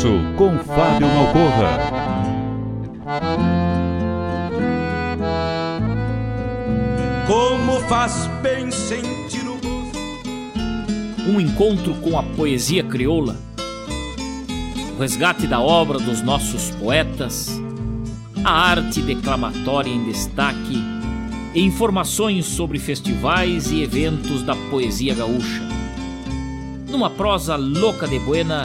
Verso, com Fábio Malcorra. Como faz bem sentir o. Um encontro com a poesia crioula, o resgate da obra dos nossos poetas, a arte declamatória em destaque e informações sobre festivais e eventos da poesia gaúcha numa prosa louca de buena,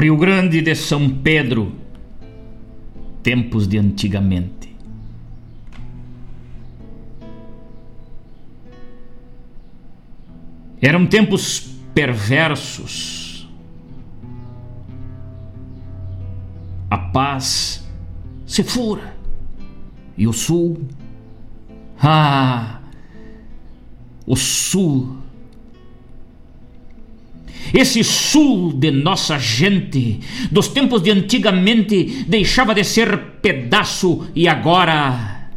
Rio Grande de São Pedro, tempos de antigamente. Eram tempos perversos. A paz se fura e o sul. Ah, o sul esse sul de nossa gente, dos tempos de antigamente, deixava de ser pedaço e agora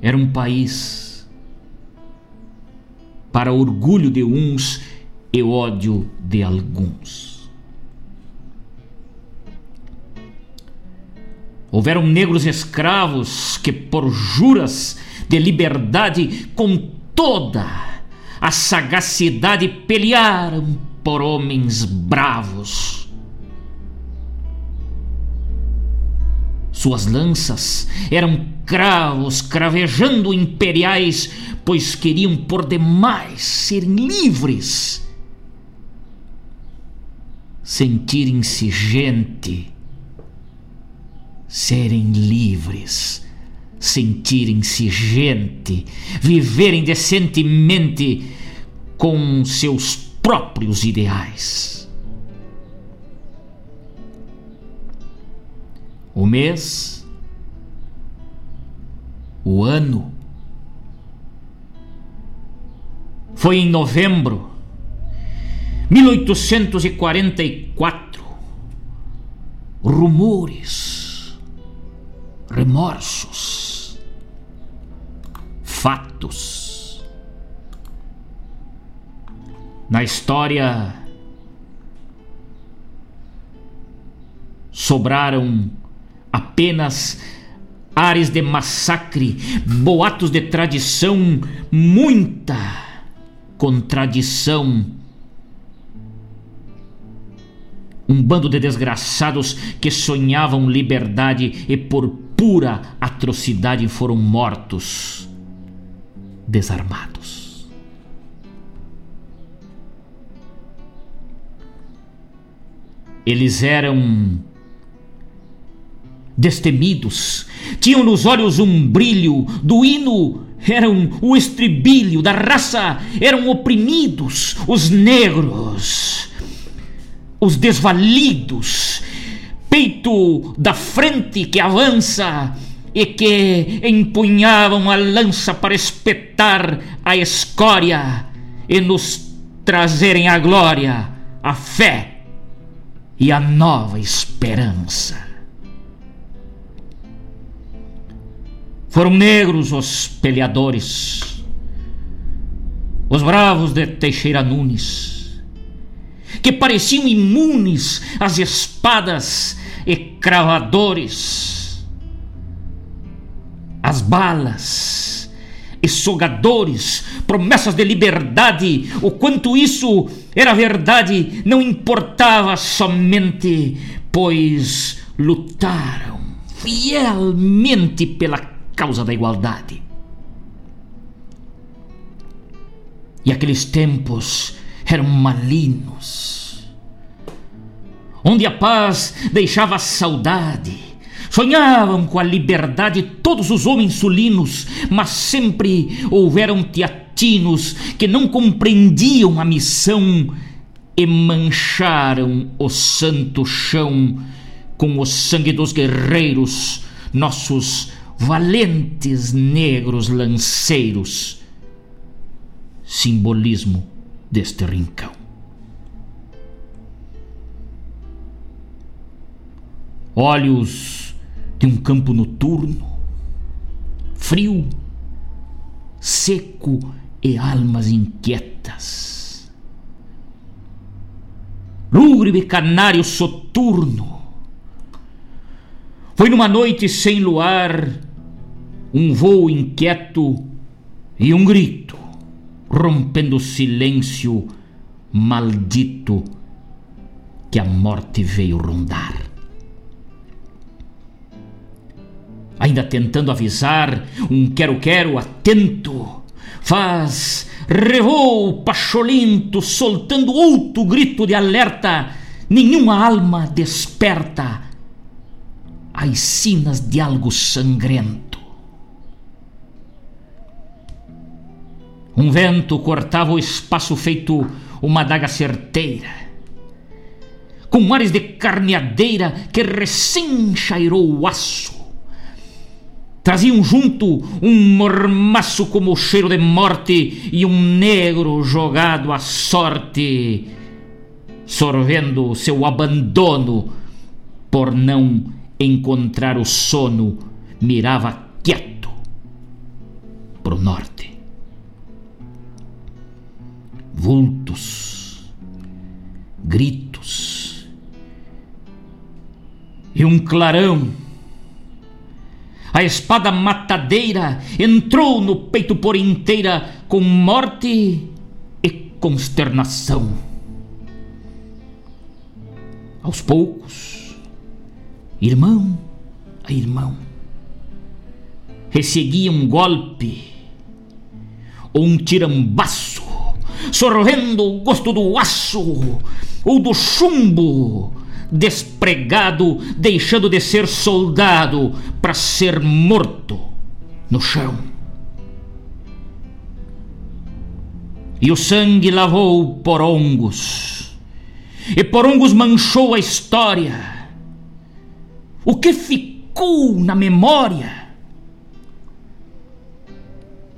era um país para orgulho de uns e ódio de alguns. Houveram negros escravos que, por juras de liberdade, com toda a sagacidade pelearam por homens bravos. Suas lanças eram cravos cravejando imperiais, pois queriam por demais serem livres, sentirem-se gente, serem livres sentirem-se gente, viverem decentemente com seus próprios ideais. O mês, o ano, foi em novembro 1844. Rumores, remorsos, fatos. Na história sobraram apenas ares de massacre, boatos de tradição, muita contradição. Um bando de desgraçados que sonhavam liberdade e por pura atrocidade foram mortos desarmados. Eles eram destemidos, tinham nos olhos um brilho, do hino eram o estribilho da raça, eram oprimidos, os negros, os desvalidos, peito da frente que avança, e que empunhavam a lança para espetar a escória e nos trazerem a glória, a fé e a nova esperança. Foram negros os peleadores, os bravos de Teixeira Nunes, que pareciam imunes às espadas e cravadores as balas, essogadores, promessas de liberdade, o quanto isso era verdade, não importava somente, pois lutaram fielmente pela causa da igualdade. E aqueles tempos eram malignos, onde a paz deixava saudade Sonhavam com a liberdade todos os homens sulinos, mas sempre houveram teatinos que não compreendiam a missão e mancharam o santo chão com o sangue dos guerreiros, nossos valentes negros lanceiros. Simbolismo deste rincão. Olhos de um campo noturno, frio, seco e almas inquietas. Lúgubre canário soturno. Foi numa noite sem luar, um voo inquieto e um grito, rompendo o silêncio maldito que a morte veio rondar. Ainda tentando avisar um quero-quero atento. Faz revou pacholinto, soltando outro grito de alerta. Nenhuma alma desperta as sinas de algo sangrento. Um vento cortava o espaço feito uma daga certeira com ares de carneadeira que recém chairou o aço. Traziam junto um mormaço como cheiro de morte e um negro jogado à sorte, sorvendo seu abandono por não encontrar o sono, mirava quieto pro norte. Vultos, gritos, e um clarão. A espada matadeira entrou no peito por inteira com morte e consternação. Aos poucos, irmão a irmão, resseguia um golpe ou um tirambaço, sorvendo o gosto do aço ou do chumbo despregado, deixando de ser soldado para ser morto no chão. E o sangue lavou porongos, e porongos manchou a história. O que ficou na memória?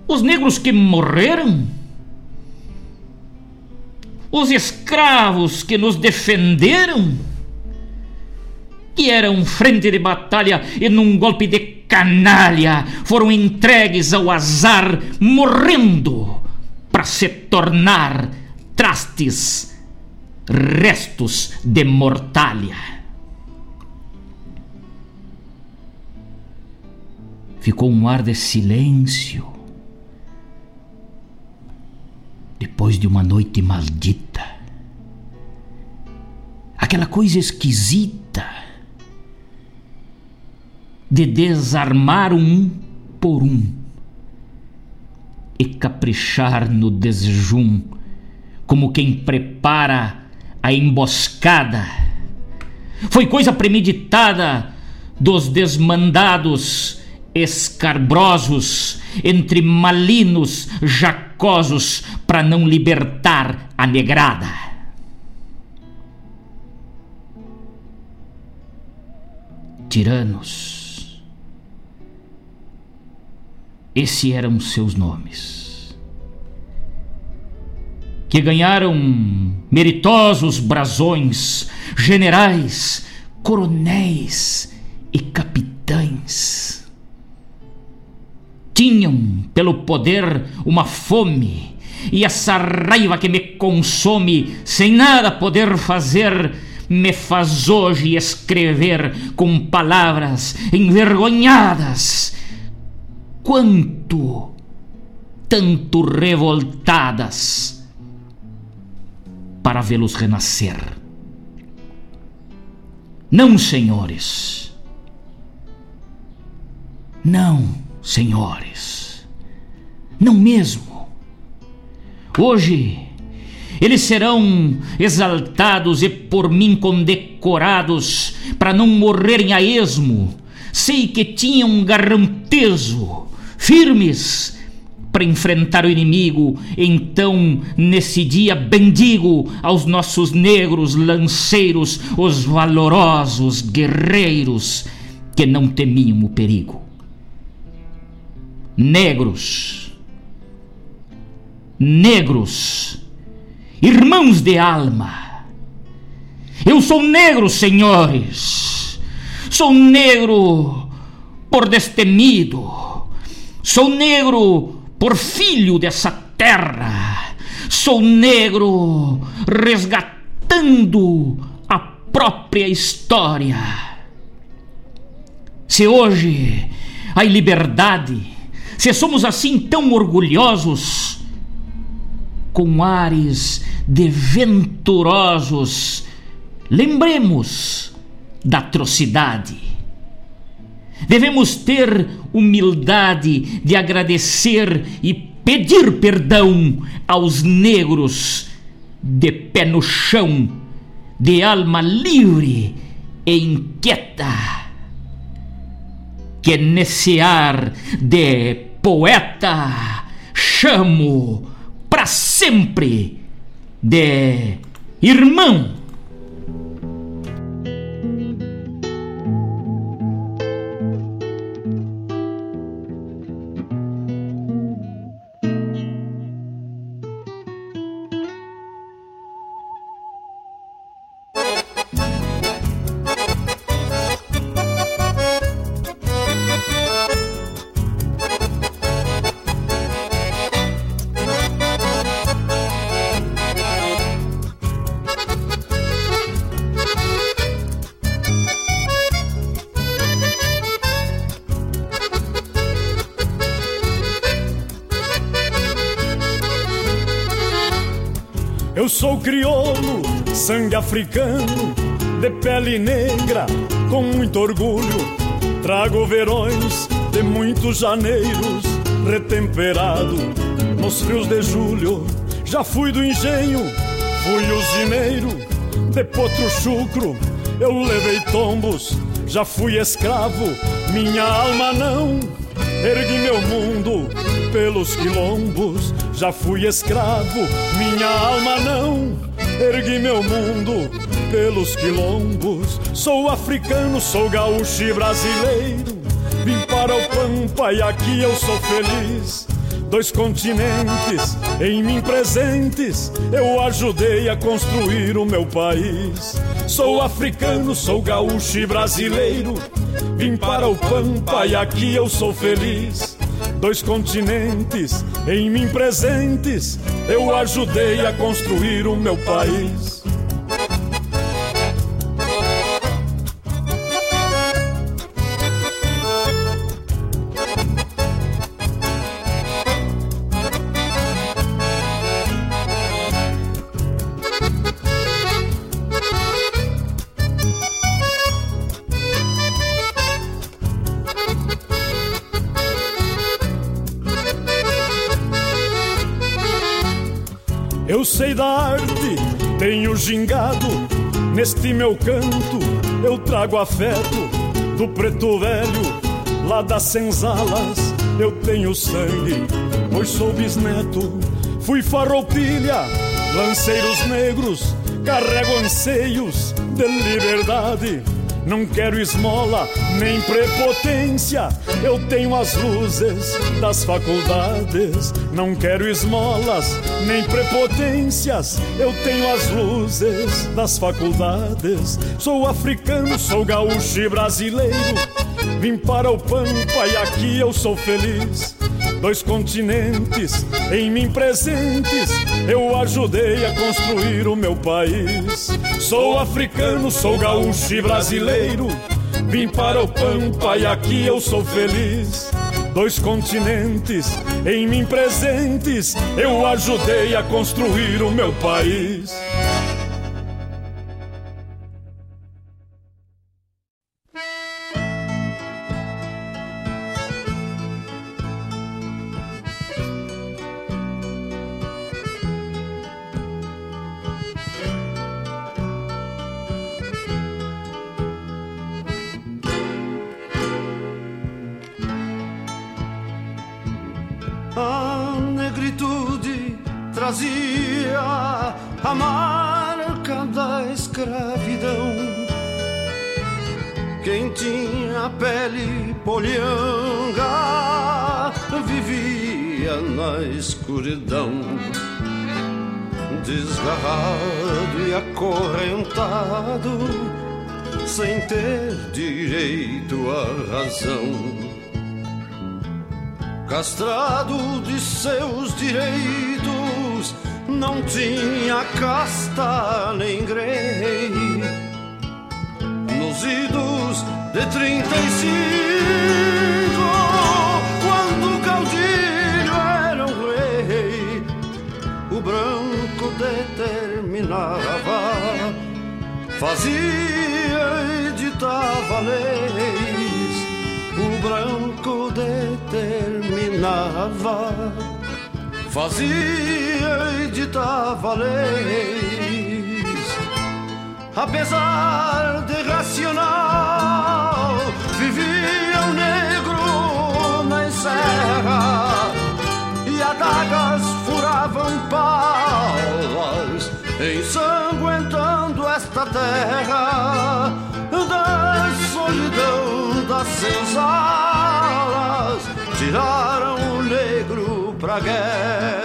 Os negros que morreram? Os escravos que nos defenderam? Que eram frente de batalha e num golpe de canalha foram entregues ao azar, morrendo para se tornar trastes, restos de mortalha. Ficou um ar de silêncio depois de uma noite maldita. Aquela coisa esquisita de desarmar um por um e caprichar no desjum, como quem prepara a emboscada. Foi coisa premeditada dos desmandados escarbrosos entre malinos jacosos para não libertar a negrada. Tiranos Esses eram seus nomes. Que ganharam meritosos brasões, generais, coronéis e capitães. Tinham pelo poder uma fome e essa raiva que me consome, sem nada poder fazer, me faz hoje escrever com palavras envergonhadas quanto tanto revoltadas para vê-los renascer. Não, senhores. Não, senhores. Não mesmo. Hoje eles serão exaltados e por mim condecorados para não morrerem a esmo. Sei que tinham garrantezo firmes para enfrentar o inimigo. Então, nesse dia, bendigo aos nossos negros lanceiros, os valorosos guerreiros que não temiam o perigo. Negros, negros, irmãos de alma. Eu sou negro, senhores. Sou negro por destemido Sou negro por filho dessa terra. Sou negro resgatando a própria história. Se hoje há liberdade, se somos assim tão orgulhosos, com ares de venturosos, lembremos da atrocidade Devemos ter humildade de agradecer e pedir perdão aos negros de pé no chão, de alma livre e inquieta, que nesse ar de poeta chamo para sempre de irmão. Africano, de pele negra, com muito orgulho. Trago verões de muitos janeiros, retemperado nos frios de julho. Já fui do engenho, fui usineiro, de potro chucro, eu levei tombos. Já fui escravo, minha alma não. Ergui meu mundo pelos quilombos. Já fui escravo, minha alma não ergui meu mundo pelos quilombos. Sou africano, sou gaúcho e brasileiro. Vim para o Pampa e aqui eu sou feliz. Dois continentes em mim presentes, eu ajudei a construir o meu país. Sou africano, sou gaúcho e brasileiro. Vim para o Pampa e aqui eu sou feliz. Dois continentes em mim presentes, eu ajudei a construir o meu país. Gingado, neste meu canto eu trago afeto do preto velho, lá das senzalas eu tenho sangue, pois sou bisneto. Fui farroupilha, lanceiros negros, carrego anseios de liberdade não quero esmola nem prepotência, eu tenho as luzes das faculdades. Não quero esmolas nem prepotências, eu tenho as luzes das faculdades. Sou africano, sou gaúcho e brasileiro. Vim para o Pampa e aqui eu sou feliz dois continentes em mim presentes, eu ajudei a construir o meu país. Sou africano, sou gaúcho e brasileiro, vim para o Pampa e aqui eu sou feliz. Dois continentes em mim presentes, eu ajudei a construir o meu país. À razão. Castrado de seus direitos, não tinha casta nem grei. Nos idos de trinta e cinco, quando o caudilho branco determinava, fazia ditava leis. O branco determinava, fazia e ditava leis. Apesar de racional, vivia o negro na serra e adagas furavam palas, ensanguentando esta terra solidão das senzalas. Tiraram o negro pra guerra.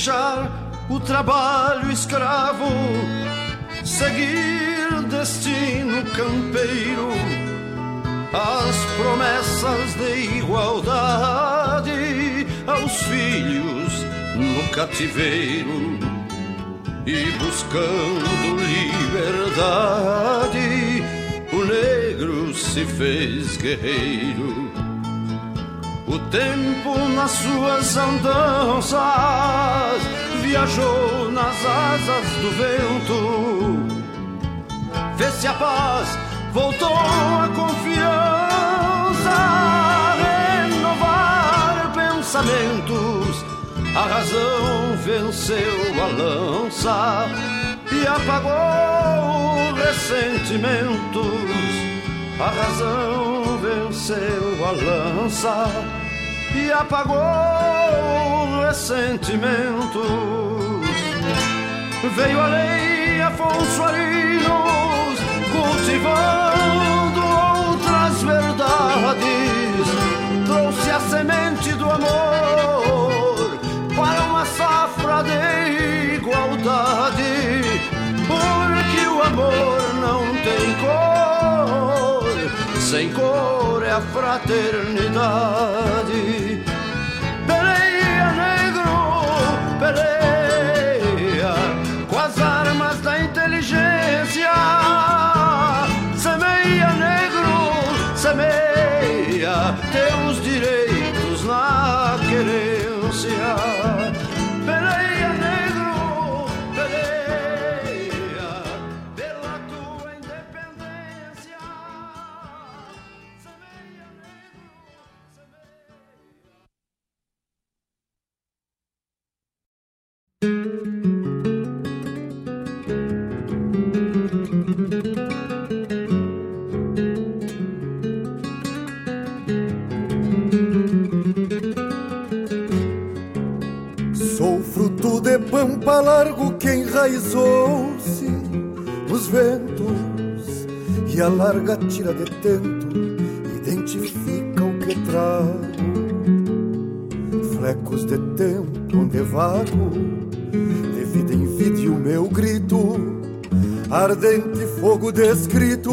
Deixar o trabalho escravo, seguir destino campeiro, as promessas de igualdade aos filhos no cativeiro e buscando liberdade, o negro se fez guerreiro. O tempo nas suas andanças viajou nas asas do vento. Fez-se a paz, voltou a confiança, renovar pensamentos. A razão venceu a lança e apagou ressentimentos. A razão venceu a lança apagou ressentimentos. Veio a lei Afonso Arinos, cultivando outras verdades. Trouxe a semente do amor para uma safra de igualdade. Porque o amor não tem cor, sem cor é a fraternidade. Pampa largo que enraizou-se nos ventos e a larga tira de tento identifica o que trago. Flecos de tempo onde vago, de vida em vida o meu grito, ardente fogo descrito,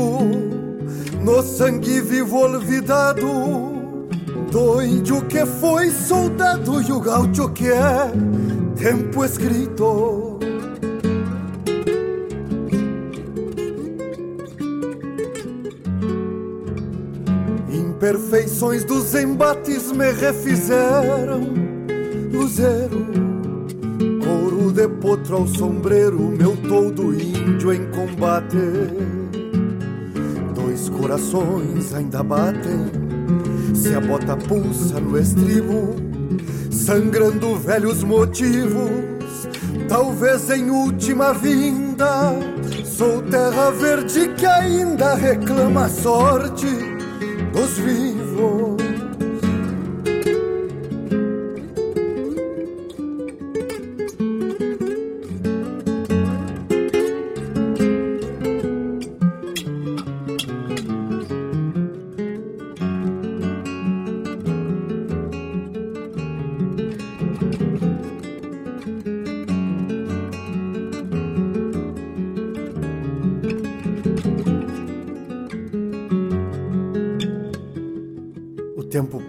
no sangue vivo olvidado. Do índio que foi soldado e o gaúcho que é tempo escrito. Imperfeições dos embates me refizeram luzeiro, couro de potro ao sombreiro, meu todo índio em combate. Dois corações ainda batem se a bota pulsa no estribo, sangrando velhos motivos, talvez em última vinda. Sou terra verde que ainda reclama a sorte dos vivos.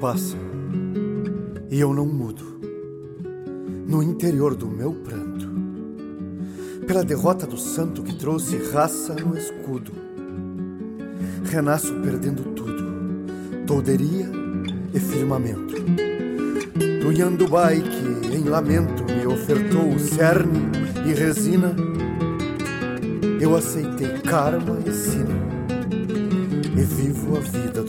Passa e eu não mudo. No interior do meu pranto, pela derrota do santo que trouxe raça no escudo, renasço perdendo tudo, tolderia e firmamento. Do Yandubai que em lamento me ofertou o cerne e resina, eu aceitei karma e sina e vivo a vida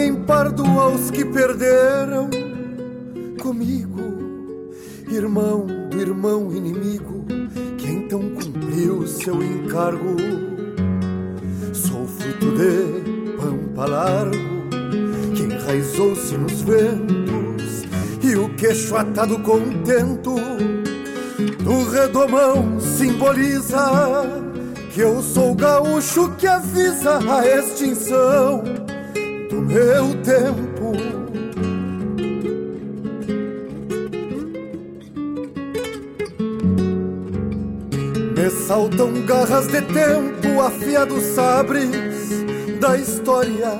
me empardo aos que perderam comigo, irmão do irmão inimigo, que então cumpriu seu encargo. Sou fruto de pampa largo, que enraizou-se nos ventos, e o queixo atado contento do redomão simboliza que eu sou gaúcho que avisa a extinção meu tempo. Me saltam garras de tempo, afiados sabres da história,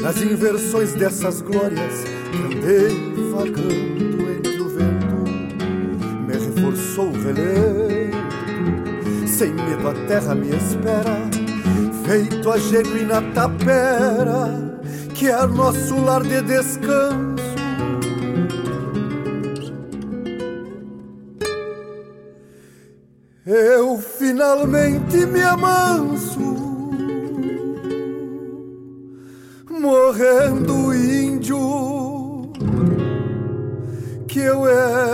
nas inversões dessas glórias andei vagando entre o vento, me reforçou o relevo, sem medo a terra me espera, feito a genuína tapera que é nosso lar de descanso. Eu finalmente me amanso, morrendo índio que eu era.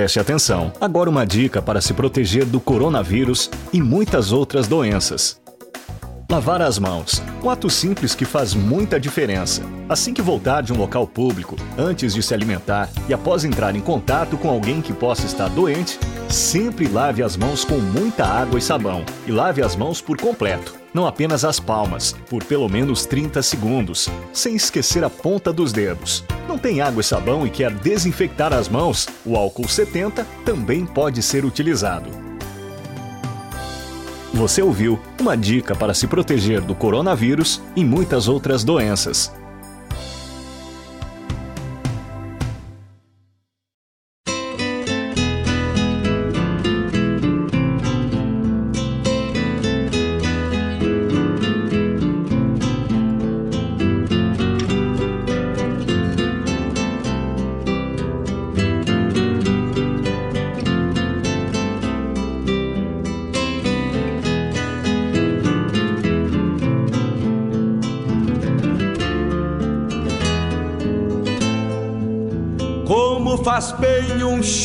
Preste atenção. Agora uma dica para se proteger do coronavírus e muitas outras doenças. Lavar as mãos. Um ato simples que faz muita diferença. Assim que voltar de um local público, antes de se alimentar e após entrar em contato com alguém que possa estar doente, sempre lave as mãos com muita água e sabão. E lave as mãos por completo, não apenas as palmas, por pelo menos 30 segundos, sem esquecer a ponta dos dedos. Não tem água e sabão e quer desinfectar as mãos? O álcool 70 também pode ser utilizado. Você ouviu uma dica para se proteger do coronavírus e muitas outras doenças.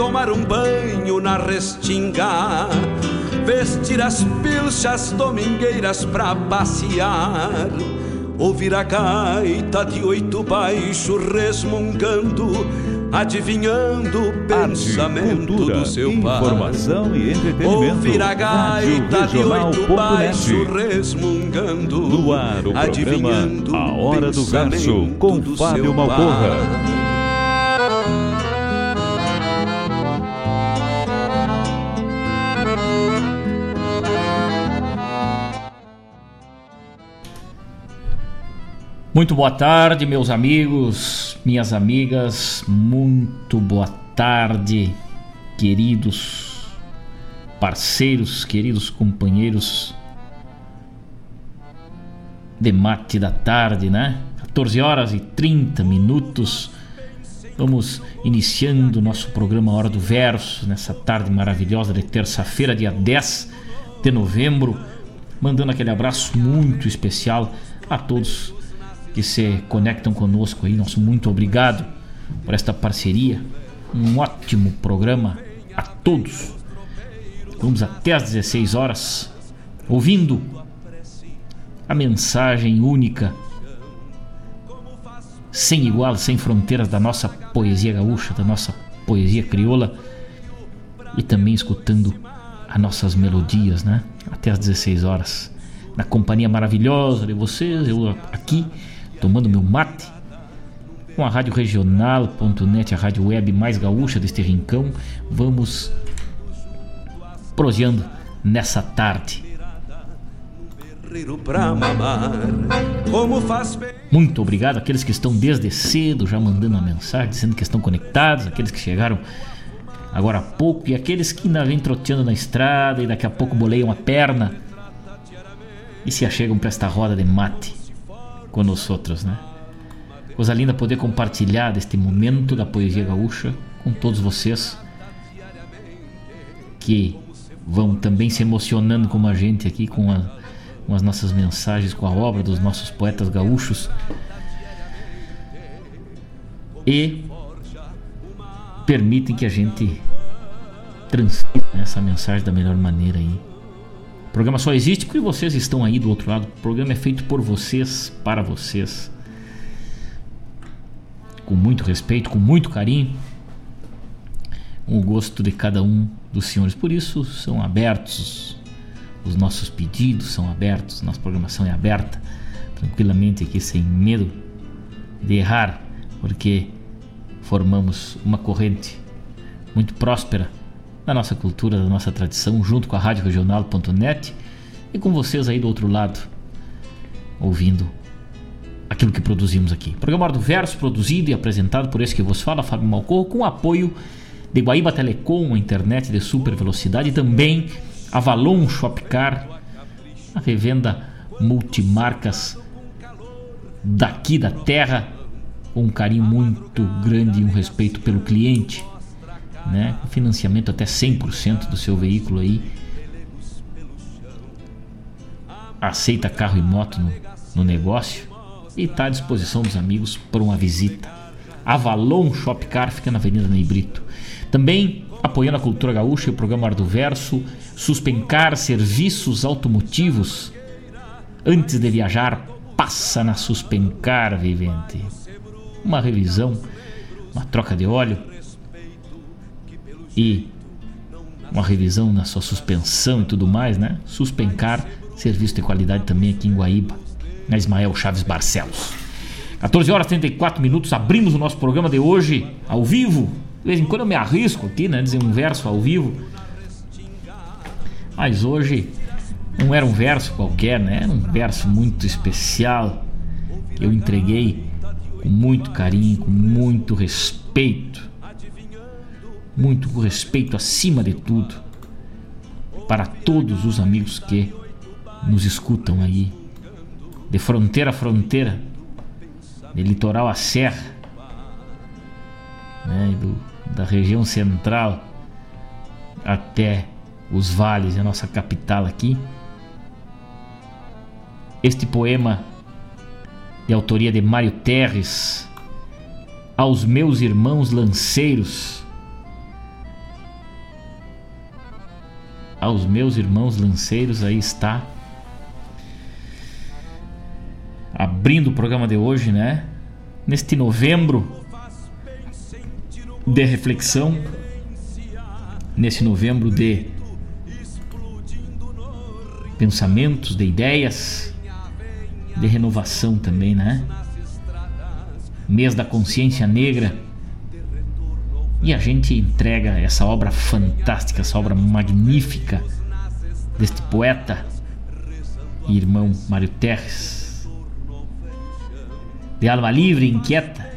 tomar um banho na restinga, vestir as pilchas domingueiras pra passear, ouvir a gaita de oito baixo resmungando, adivinhando o pensamento cultura, do seu pai. Informação e entretenimento. Ouvir a gaita de oito baixo resmungando. No ar o programa A Hora do Verso com Fábio Malcorra. Muito boa tarde, meus amigos, minhas amigas. Muito boa tarde, queridos parceiros, queridos companheiros de mate da tarde, né? 14 horas e 30 minutos. Vamos iniciando nosso programa Hora do Verso nessa tarde maravilhosa de terça-feira, dia 10 de novembro. Mandando aquele abraço muito especial a todos que se conectam conosco aí. Nosso muito obrigado por esta parceria. Um ótimo programa a todos. Vamos até às 16 horas ouvindo a mensagem única, sem igual, sem fronteiras da nossa poesia gaúcha, da nossa poesia crioula e também escutando as nossas melodias, né? Até às 16 horas. Na companhia maravilhosa de vocês, eu aqui tomando meu mate, com a Rádio Regional.net, a rádio web mais gaúcha deste rincão, vamos proseando nessa tarde. Muito obrigado àqueles que estão desde cedo já mandando uma mensagem, dizendo que estão conectados, aqueles que chegaram agora há pouco e aqueles que ainda vêm troteando na estrada e daqui a pouco boleiam a perna e se achegam para esta roda de mate outros, né? Coisa linda poder compartilhar deste momento da poesia gaúcha com todos vocês que vão também se emocionando como a gente aqui com, a, com as nossas mensagens, com a obra dos nossos poetas gaúchos e permitem que a gente transmita essa mensagem da melhor maneira aí o programa só existe porque vocês estão aí do outro lado. O programa é feito por vocês, para vocês. Com muito respeito, com muito carinho. Com o gosto de cada um dos senhores. Por isso são abertos os nossos pedidos, são abertos, nossa programação é aberta. Tranquilamente aqui, sem medo de errar, porque formamos uma corrente muito próspera da nossa cultura, da nossa tradição, junto com a Rádio Regional.net e com vocês aí do outro lado, ouvindo aquilo que produzimos aqui. Programa Hora do Verso, produzido e apresentado por esse que vos fala, Fábio Malcorro, com apoio de Guaíba Telecom, a internet de super velocidade, e também Avalon Shopcar, a revenda multimarcas daqui da terra, com um carinho muito grande e um respeito pelo cliente né? Financiamento até 100% do seu veículo aí. Aceita carro e moto no, no negócio e está à disposição dos amigos para uma visita. Avalon Shopcar fica na Avenida Ney Brito. Também apoiando a cultura gaúcha e o programa Ar do Verso, Suspencar Serviços Automotivos. Antes de viajar, passa na Suspencar, vivente. Uma revisão, uma troca de óleo, e uma revisão na sua suspensão e tudo mais, né? Suspencar, serviço de qualidade também aqui em Guaíba, na Ismael Chaves Barcelos. 14 horas e 34 minutos, abrimos o nosso programa de hoje ao vivo. De vez em quando eu me arrisco aqui, né? Dizer um verso ao vivo. Mas hoje não era um verso qualquer, né? Era um verso muito especial eu entreguei com muito carinho, com muito respeito muito respeito acima de tudo para todos os amigos que nos escutam aí, de fronteira a fronteira, de litoral a serra, né, do, da região central até os vales, a nossa capital aqui. Este poema de autoria de Mário Terres, aos meus irmãos lanceiros aos meus irmãos lanceiros, aí está. Abrindo o programa de hoje, né? Neste novembro de reflexão nesse novembro de pensamentos, de ideias, de renovação também, né? Mês da consciência negra. E a gente entrega essa obra fantástica, essa obra magnífica deste poeta e irmão Mário Terres. De alma livre e inquieta,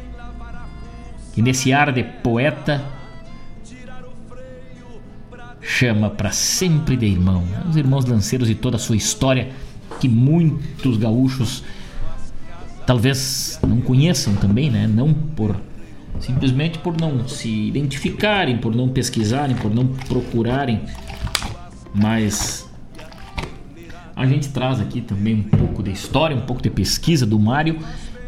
que nesse ar de poeta chama para sempre de irmão. Os irmãos lanceiros e toda a sua história que muitos gaúchos talvez não conheçam também, né? Não por simplesmente por não se identificarem, por não pesquisarem, por não procurarem, mas a gente traz aqui também um pouco de história, um pouco de pesquisa do Mário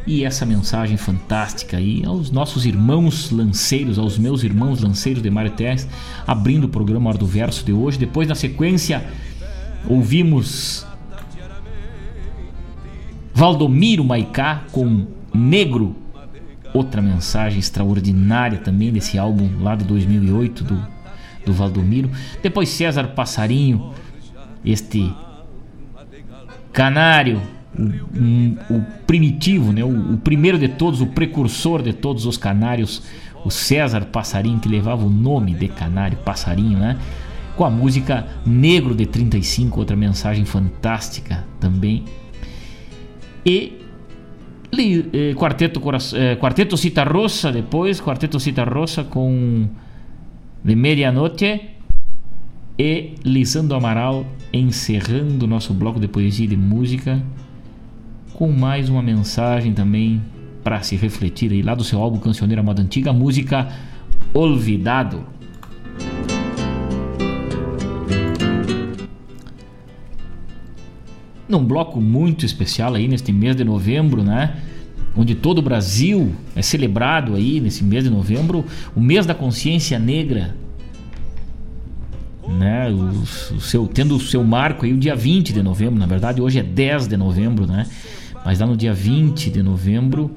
e essa mensagem fantástica aí aos nossos irmãos lanceiros, aos meus irmãos lanceiros de Mário Terres, abrindo o programa Hora do Verso de hoje. Depois, na sequência, ouvimos Valdomiro Maicá com Negro, outra mensagem extraordinária também desse álbum lá de 2008 do, do Valdomiro. Depois, César Passarinho, este canário um, o primitivo, né? O, o, primeiro de todos, o precursor de todos os canários, o César Passarinho, que levava o nome de canário, passarinho, né? Com a música Negro de 35, outra mensagem fantástica também. E eh, Quarteto, eh, Quarteto Cita Rossa, depois, Quarteto Cita Rossa com De Medianoche e Lisandro Amaral encerrando nosso bloco de poesia e de música com mais uma mensagem também para se refletir aí lá do seu álbum Cancioneira Moda Antiga, música Olvidado. Num bloco muito especial aí neste mês de novembro, né? Onde todo o Brasil é celebrado aí nesse mês de novembro, o mês da consciência negra, né? O, o seu, tendo o seu marco aí o dia 20 de novembro, na verdade hoje é 10 de novembro, né? mas lá no dia 20 de novembro,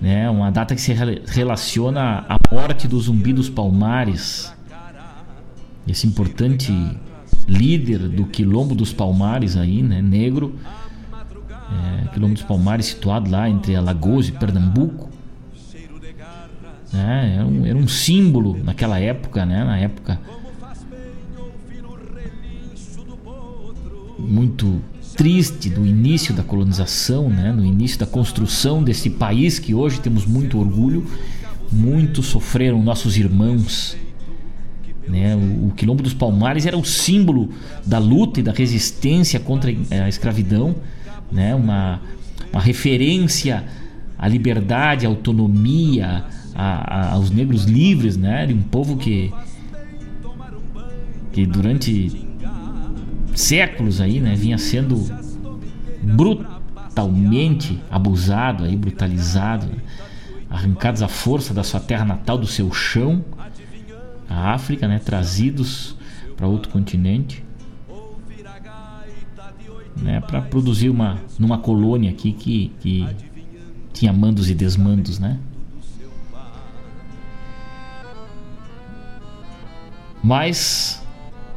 né, uma data que se relaciona à morte do Zumbi dos Palmares, esse importante líder do Quilombo dos Palmares aí, né, negro, é, Quilombo dos Palmares situado lá entre Alagoas e Pernambuco, né, era, um, era um símbolo naquela época, né, na época muito triste do início da colonização, né? no início da construção desse país que hoje temos muito orgulho. Muito sofreram nossos irmãos. Né? O, o Quilombo dos Palmares era o símbolo da luta e da resistência contra a escravidão, né? uma, uma referência à liberdade, à autonomia, a, a, aos negros livres, né? de um povo que, que durante séculos aí, né, vinha sendo brutalmente abusado, aí, brutalizado, né? arrancados à força da sua terra natal, do seu chão, a África, né, trazidos para outro continente, né, para produzir uma numa colônia aqui que, que tinha mandos e desmandos, né? Mas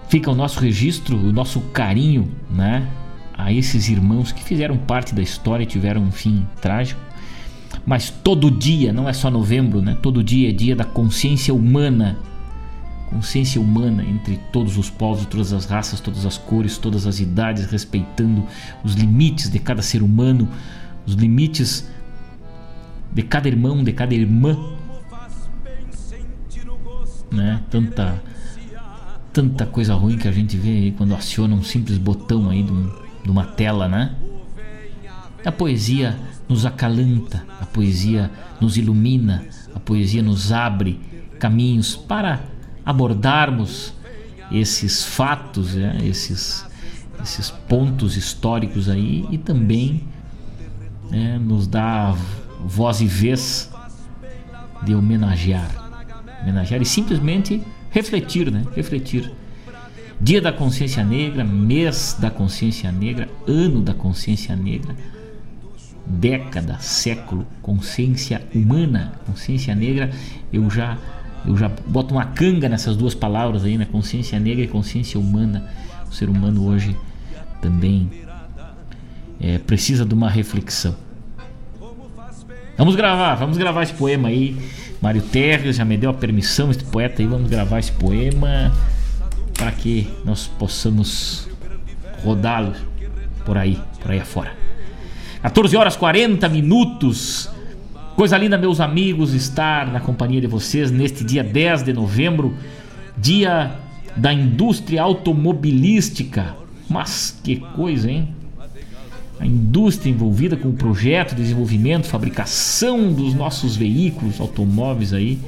fica o nosso registro, o nosso carinho, né, a esses irmãos que fizeram parte da história e tiveram um fim trágico. Mas todo dia, não é só novembro, né? Todo dia é dia da consciência humana. Consciência humana entre todos os povos, todas as raças, todas as cores, todas as idades, respeitando os limites de cada ser humano, os limites de cada irmão, de cada irmã. Né? Tanta tanta coisa ruim que a gente vê aí quando aciona um simples botão aí de, um, de uma tela, né? A poesia nos acalanta, a poesia nos ilumina, a poesia nos abre caminhos para abordarmos esses fatos, né? esses, esses pontos históricos aí e também né, nos dá voz e vez de homenagear, homenagear e simplesmente refletir, né? Refletir. Dia da Consciência Negra, mês da Consciência Negra, ano da Consciência Negra, década, século, consciência humana, consciência negra. Eu já Eu já boto uma canga nessas duas palavras aí, né? Consciência negra e consciência humana. O ser humano hoje também é, precisa de uma reflexão. Vamos gravar, vamos gravar esse poema aí. Mário Terres já me deu a permissão, este poeta aí, vamos gravar esse poema para que nós possamos rodá-lo por aí, por aí afora. 14 horas 40 minutos. Coisa linda, meus amigos, estar na companhia de vocês neste dia 10 de novembro, dia da indústria automobilística. Mas que coisa, hein? A indústria envolvida com o projeto, desenvolvimento, fabricação dos nossos veículos, automóveis aí.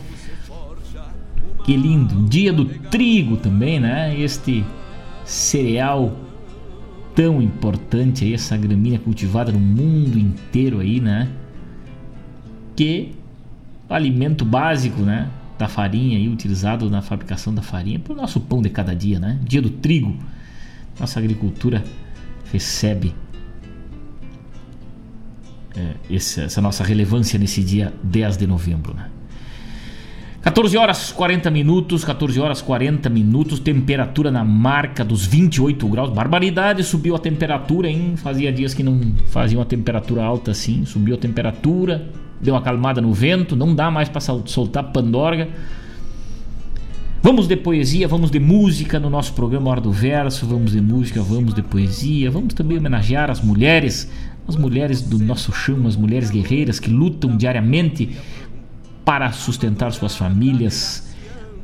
Que lindo. Dia do trigo também, né? Este cereal tão importante aí, essa gramínea cultivada no mundo inteiro aí, né? Que alimento básico, né? Da farinha aí, utilizado na fabricação da farinha, para o nosso pão de cada dia, né? Dia do trigo. Nossa agricultura recebe é, esse, essa nossa relevância nesse dia 10 de novembro, né? 14 horas 40 minutos, 14 horas 40 minutos, temperatura na marca dos 28 graus. Barbaridade, subiu a temperatura, hein? Fazia dias que não fazia uma temperatura alta assim. Subiu a temperatura, deu uma acalmada no vento, não dá mais para soltar pandorga. Vamos de poesia, vamos de música no nosso programa Hora do Verso, vamos de música, vamos de poesia, vamos também homenagear as mulheres, as mulheres do nosso chão, as mulheres guerreiras que lutam diariamente para sustentar suas famílias,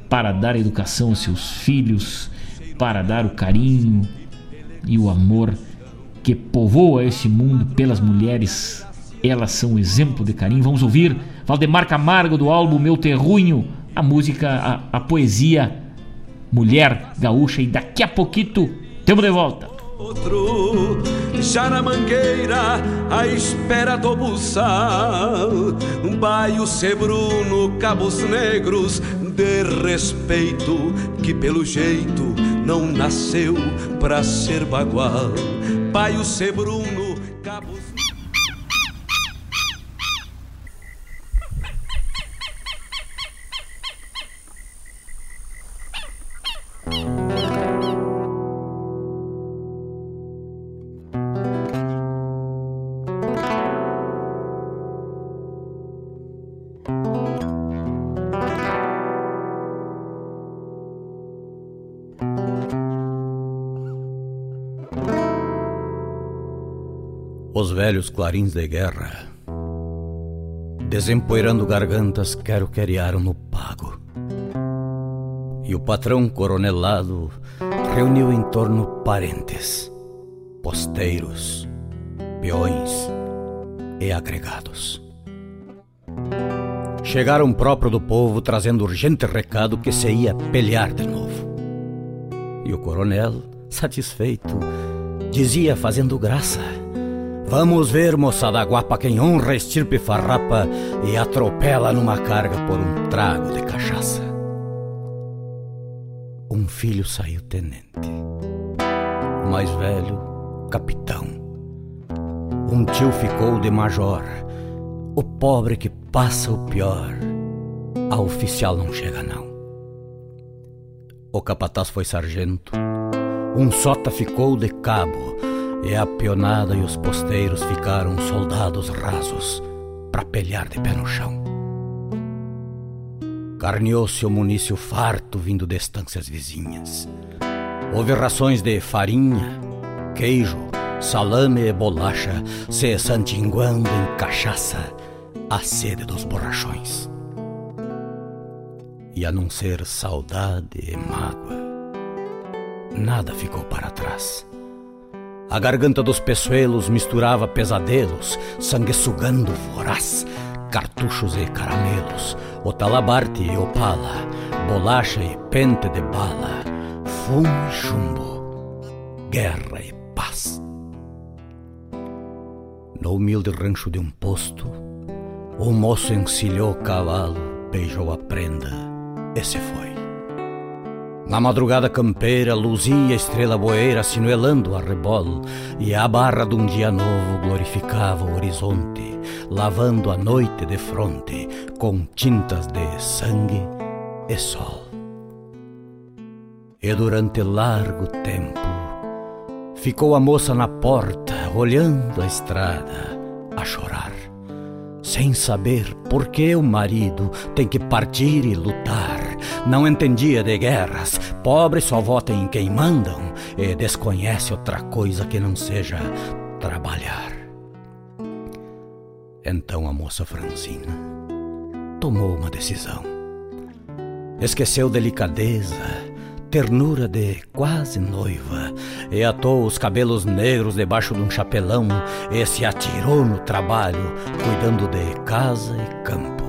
para dar educação aos seus filhos, para dar o carinho e o amor que povoa esse mundo pelas mulheres. Elas são um exemplo de carinho. Vamos ouvir Valdemar Camargo do álbum Meu Terrunho, a música, a, a poesia Mulher Gaúcha. E daqui a pouquito temos de volta. Outro, já na mangueira, à espera do buçal, um baio sebruno, cabos negros, de respeito, que pelo jeito não nasceu pra ser bagual. Baio sebruno, velhos clarins de guerra, desempoeirando gargantas, quero querearam no pago. E o patrão coronelado reuniu em torno parentes, posteiros, peões e agregados. Chegaram próprio do povo trazendo urgente recado que se ia pelear de novo. E o coronel, satisfeito, dizia fazendo graça Vamos ver, moçada guapa, quem honra estirpe farrapa e atropela numa carga por um trago de cachaça. Um filho saiu tenente, o mais velho, capitão. Um tio ficou de major, o pobre que passa o pior. A oficial não chega, não. O capataz foi sargento, um sota ficou de cabo e a pionada e os posteiros ficaram soldados rasos para pelear de pé no chão. Carneou-se o munício farto vindo de estâncias vizinhas. Houve rações de farinha, queijo, salame e bolacha se santinguando em cachaça a sede dos borrachões. E a não ser saudade e mágoa, nada ficou para trás. A garganta dos peçoelos misturava pesadelos, sangue sugando voraz, cartuchos e caramelos, o talabarte e opala, bolacha e pente de bala, fumo e chumbo, guerra e paz. No humilde rancho de um posto, o moço encilhou o cavalo, beijou a prenda e se foi. Na madrugada campeira luzia estrela boeira sinuelando a rebolo, e a barra de um dia novo glorificava o horizonte, lavando a noite de fronte com tintas de sangue e sol. E durante largo tempo ficou a moça na porta, olhando a estrada, a chorar, sem saber por que o marido tem que partir e lutar. Não entendia de guerras, pobre só vota em quem mandam e desconhece outra coisa que não seja trabalhar. Então a moça Franzina tomou uma decisão. Esqueceu delicadeza, ternura de quase noiva, e atou os cabelos negros debaixo de um chapelão e se atirou no trabalho, cuidando de casa e campo,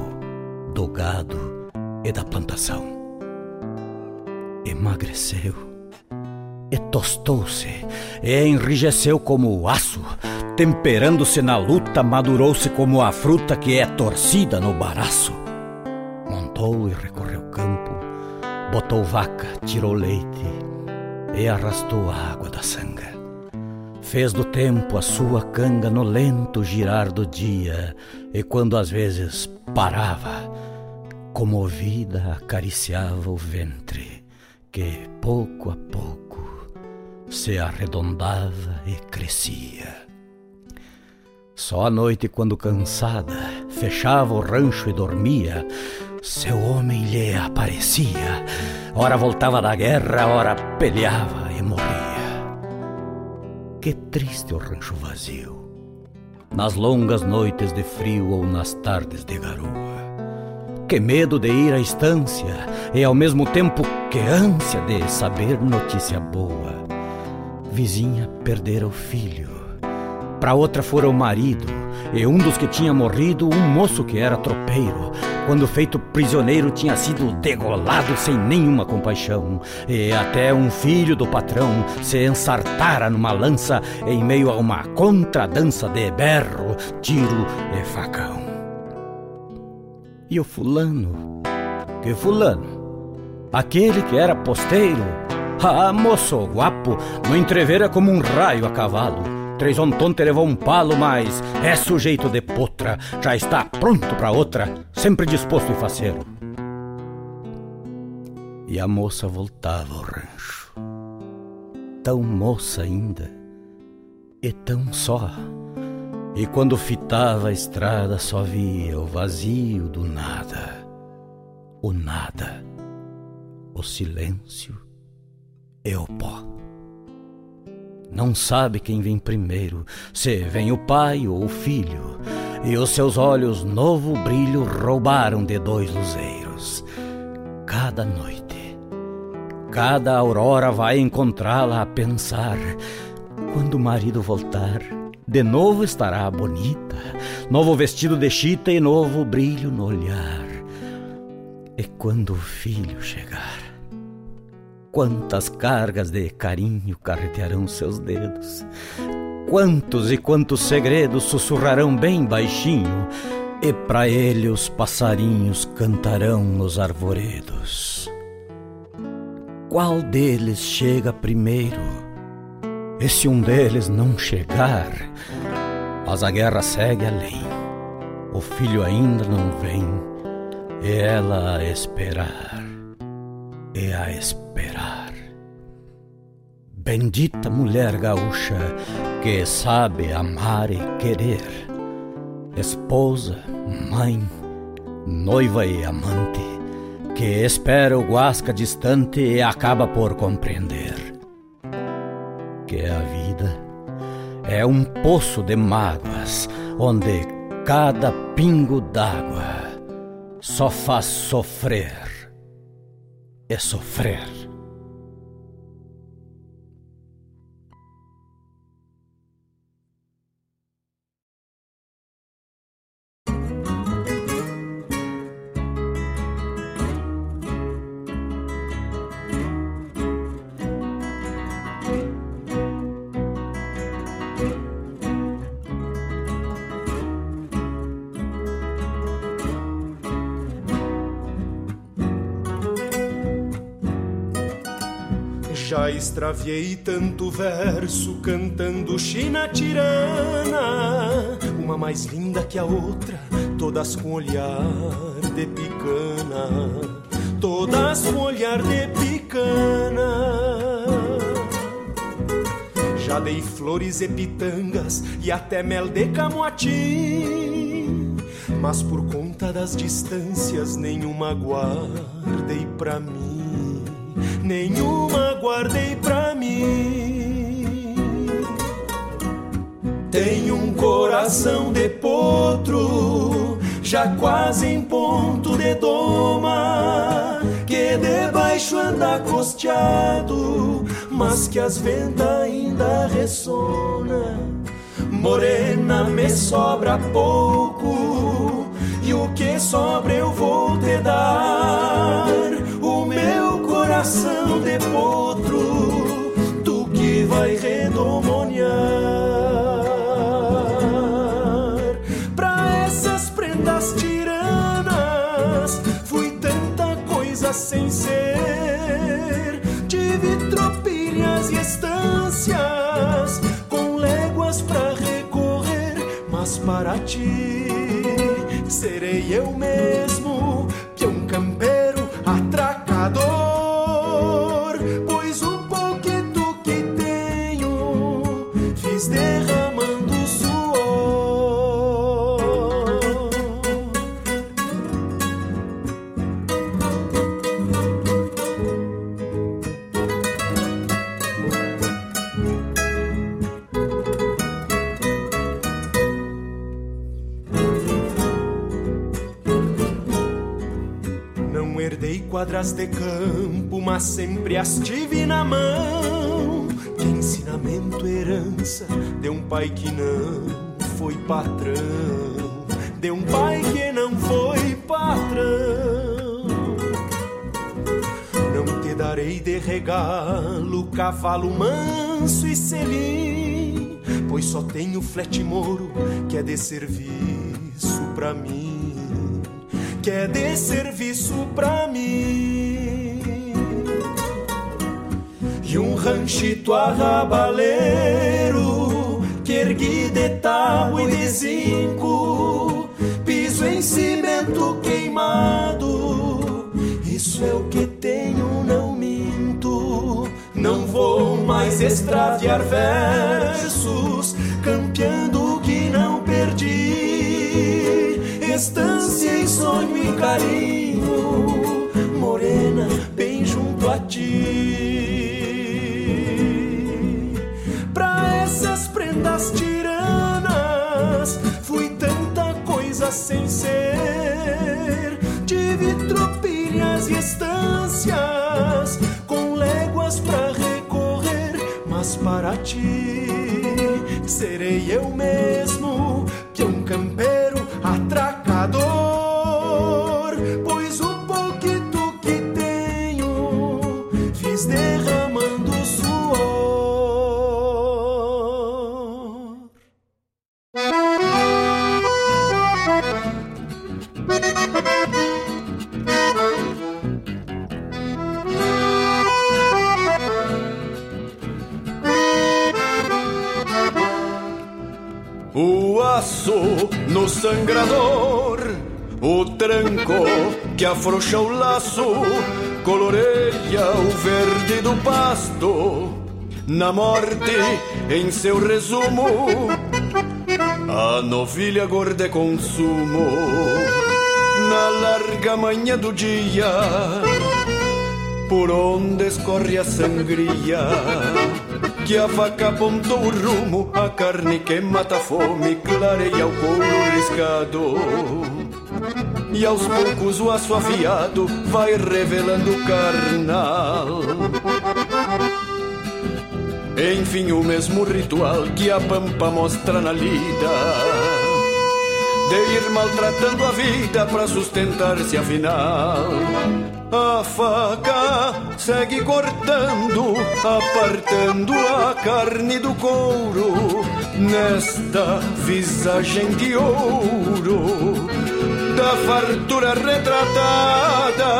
do gado e da plantação. Emagreceu e tostou-se e enrijeceu como o aço, temperando-se na luta, madurou-se como a fruta que é torcida no baraço. Montou e botou vaca, tirou leite e arrastou a água da sanga. Fez do tempo a sua canga no lento girar do dia, e quando às vezes parava, comovida acariciava o ventre, que pouco a pouco se arredondava e crescia. Só à noite, quando cansada, fechava o rancho e dormia, seu homem lhe aparecia. Ora voltava da guerra, ora peleava e morria. Que triste o rancho vazio, nas longas noites de frio ou nas tardes de garoa. Que medo de ir à estância e ao mesmo tempo que ânsia de saber notícia boa. Vizinha perdera o filho para outra fora o marido, e um dos que tinha morrido, um moço que era tropeiro. Quando feito prisioneiro, tinha sido degolado sem nenhuma compaixão. E até um filho do patrão se ensartara numa lança em meio a uma contradança de berro, tiro e facão. E o fulano? Que fulano? Aquele que era posteiro? Ah, moço guapo, no entrevera como um raio a cavalo. Trisontonte levou um palo, mas é sujeito de potra, já está pronto para outra, sempre disposto e faceiro. E a moça voltava ao rancho, tão moça ainda, e tão só. E quando fitava a estrada, só via o vazio do nada, o nada, o silêncio e o pó. Não sabe quem vem primeiro, se vem o pai ou o filho. E os seus olhos, novo brilho, roubaram de dois luzeiros. Cada noite, cada aurora vai encontrá-la a pensar. Quando o marido voltar, de novo estará bonita, novo vestido de chita e novo brilho no olhar. E quando o filho chegar, Quantas cargas de carinho carretearão seus dedos? Quantos e quantos segredos sussurrarão bem baixinho? E para ele os passarinhos cantarão nos arvoredos. Qual deles chega primeiro? E se um deles não chegar, mas a guerra segue além, o filho ainda não vem, e ela a esperar, e a esperar esperar. Bendita mulher gaúcha que sabe amar e querer, esposa, mãe, noiva e amante, que espera o guasca distante e acaba por compreender que a vida é um poço de mágoas onde cada pingo d'água só faz sofrer e sofrer. Extraviei tanto verso cantando China tirana, uma mais linda que a outra, todas com olhar de picana. todas com olhar de picana. Já dei flores e pitangas e até mel de camotim, mas por conta das distâncias nenhuma guardei pra mim, nenhuma guardei pra mim. Tenho um coração de potro, já quase em ponto de doma, que debaixo anda costeado mas que as ventas ainda ressona. Morena, me sobra pouco, e o que sobra eu vou te dar. Coração de potro, tu que vai redomoniar. Pra essas prendas tiranas, fui tanta coisa sem ser. Tive tropilhas e estâncias com léguas para recorrer, mas para ti serei eu mesmo, peão campeiro atracador, quadras de campo, mas sempre as tive na mão. Que ensinamento, herança de um pai que não foi patrão, de um pai que não foi patrão. Não te darei de regalo cavalo manso e selim, pois só tenho flete moro que é de serviço pra mim, que é de serviço pra mim. E um ranchito arrabaleiro que ergui de tábua e de zinco, piso em cimento queimado. Isso é o que tenho, não minto. Não vou mais extraviar versos, campeando o que não perdi. Estância sonho e carinho, morena, bem junto a ti. Pra essas prendas tiranas, fui tanta coisa sem ser. Tive tropilhas e estâncias com léguas pra recorrer, mas para ti serei eu mesmo, peão campeiro sangrador, o tranco que afrouxa o laço, coloreia o verde do pasto. Na morte, em seu resumo, a novilha gorda é consumo. Na larga manhã do dia, por onde escorre a sangria. Que a faca apontou o rumo, a carne que mata a fome, clareia o couro riscado. E aos poucos o aço afiado vai revelando o carnal. Enfim, o mesmo ritual que a pampa mostra na lida de ir maltratando a vida para sustentar-se afinal. A faca segue cortando, apartando a carne do couro nesta visagem de ouro da fartura retratada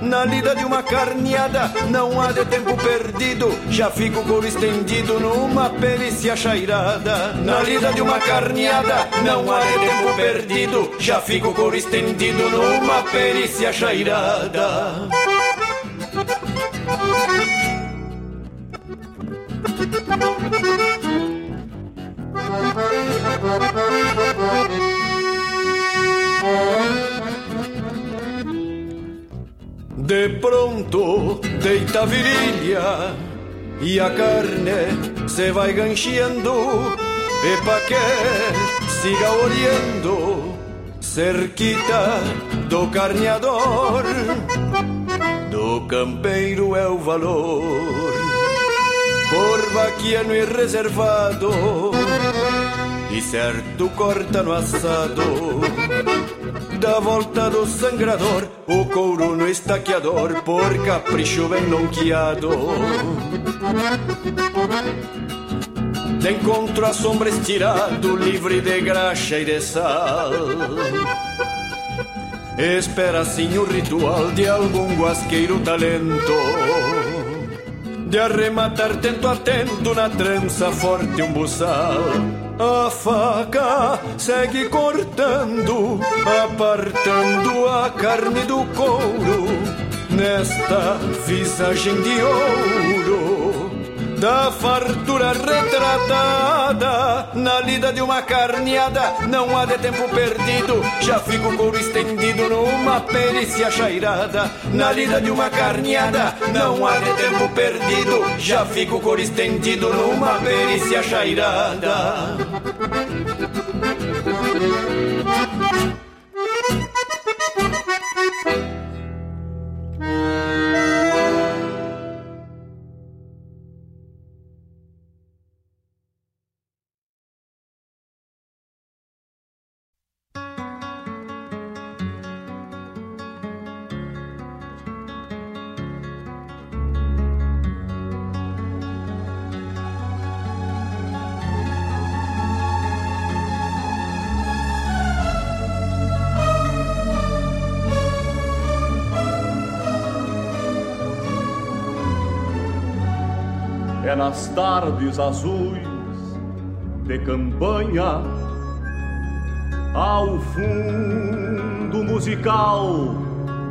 na lida de uma carneada. Não há de tempo perdido, já fico o estendido numa perícia chairada. Na lida de uma carneada, não há de tempo perdido, já fico o estendido numa perícia chairada. De pronto deita a virilha e a carne se vai ganchando e pa que siga olhando cerquita do carneador. Do campeiro é o valor por vaquiano e reservado. E certo corta no assado da volta do sangrador, o couro no estaqueador, por capricho bem lonqueado. De encontro a sombra estirado, livre de graxa e de sal. Espera assim o ritual de algum guasqueiro talento. De arrematar tento a tento na trança forte um buçal. A faca segue cortando, apartando a carne do couro nesta visagem de ouro da fartura retratada na lida de uma carneada. Não há de tempo perdido, já fico o couro estendido numa perícia chairada. Na lida de uma carneada, não há de tempo perdido, já fico o couro estendido numa perícia chairada. Nas tardes azuis de campanha, ao fundo musical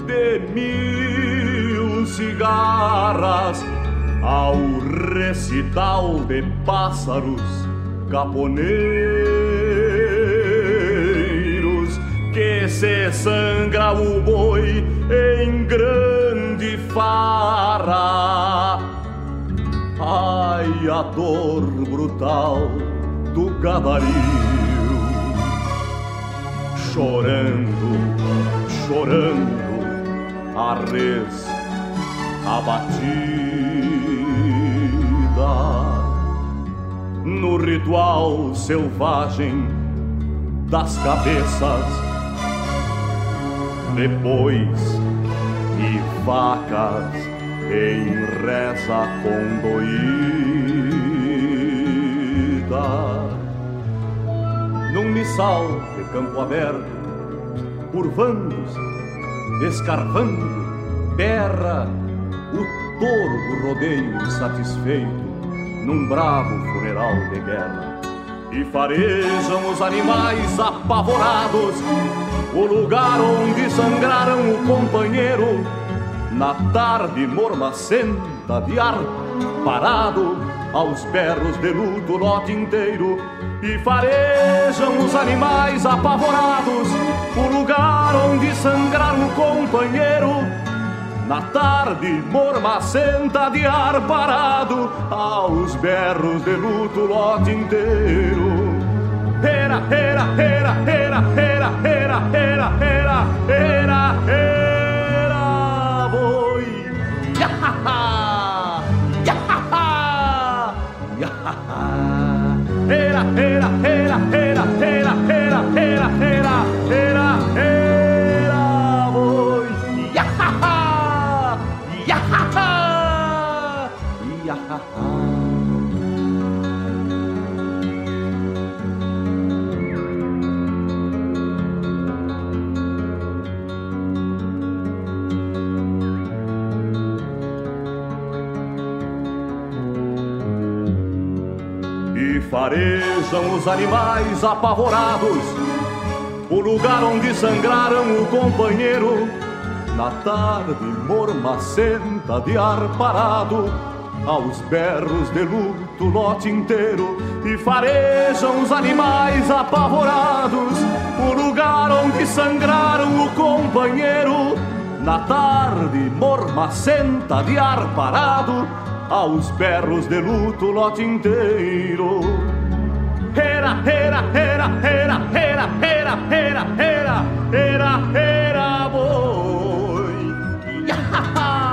de mil cigarras, ao recital de pássaros caponeiros que se sangra o boi em grande farra Ai, a dor brutal do gabaril. Chorando, chorando A res abatida. No ritual selvagem das cabeças Depois e vacas em reza condoída. Num missal de campo aberto, curvando-se, escarvando, berra o touro do rodeio insatisfeito num bravo funeral de guerra. E farejam os animais apavorados o lugar onde sangraram o companheiro na tarde mormacenta de ar parado aos berros de luto o lote inteiro e farejam os animais apavorados o lugar onde sangrar o companheiro. Na tarde mormacenta de ar parado aos berros de luto o lote inteiro. Era, era, era, era, era, era, era, era, era, era Yahaha! Yahaha! Yahaha! Hela, hela, hela, hela, hela! Farejam os animais apavorados, o lugar onde sangraram o companheiro, na tarde mormacenta de ar parado, aos berros de luto lote inteiro, e farejam os animais apavorados, o lugar onde sangraram o companheiro, na tarde mormacenta de ar parado, aos berros de luto lote inteiro. Era, era, era, era, era, era, era, era, era, era, boi. Yahaha,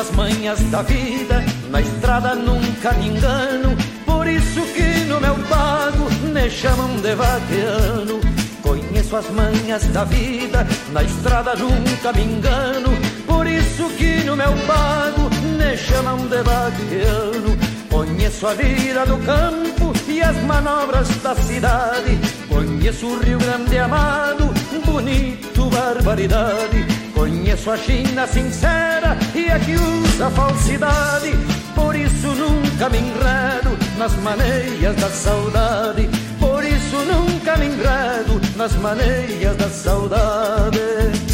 as manhas da vida, na estrada nunca me engano. Por isso que no meu pago me chamam de vaqueano. Conheço as manhas da vida, na estrada nunca me engano. Por isso que no meu pago me chamam de vaqueano. Conheço a vida do campo e as manobras da cidade. Conheço o Rio Grande amado, bonito, barbaridade. Conheço a China sincera e a que usa falsidade. Por isso nunca me enredo nas maneiras da saudade. Por isso nunca me enredo nas maneiras da saudade.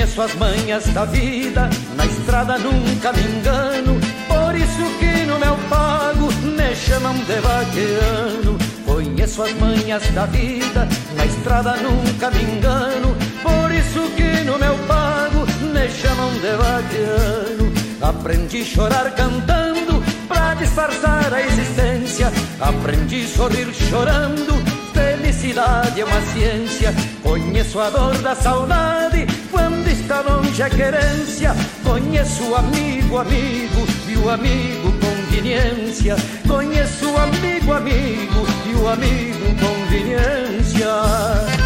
Conheço as manhas da vida, na estrada nunca me engano. Por isso que no meu pago me chamam de vaqueano. Conheço as manhas da vida, na estrada nunca me engano. Por isso que no meu pago me chamam de vaqueano. Aprendi chorar cantando pra disfarçar a existência. Aprendi sorrir chorando felicidade é uma ciência. Conheço a dor da saudade está longe a querência. Conheço o amigo, amigo e o amigo conveniência. Conheço o amigo, amigo e o amigo conveniência.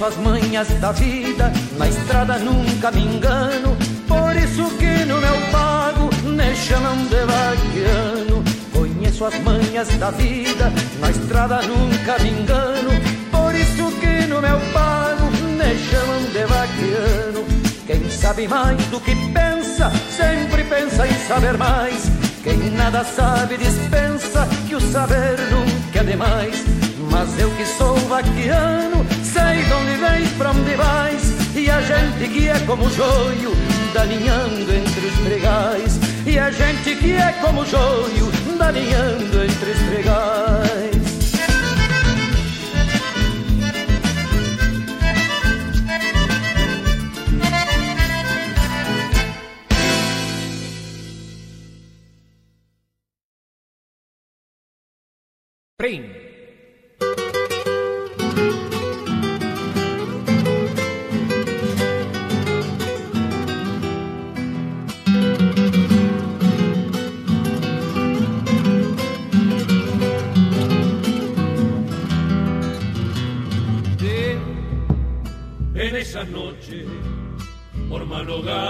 Conheço as manhas da vida, na estrada nunca me engano. Por isso que no meu pago me chamam de vaquiano. Conheço as manhas da vida, na estrada nunca me engano. Por isso que no meu pago me chamam de vaquiano. Quem sabe mais do que pensa, sempre pensa em saber mais. Quem nada sabe dispensa que o saber nunca é demais. Mas eu que sou vaquiano, sei de onde vens, pra onde vais. E a gente que é como joio, dalinhando entre os pregais. E a gente que é como joio, dalinhando entre os pregais. Prim. Por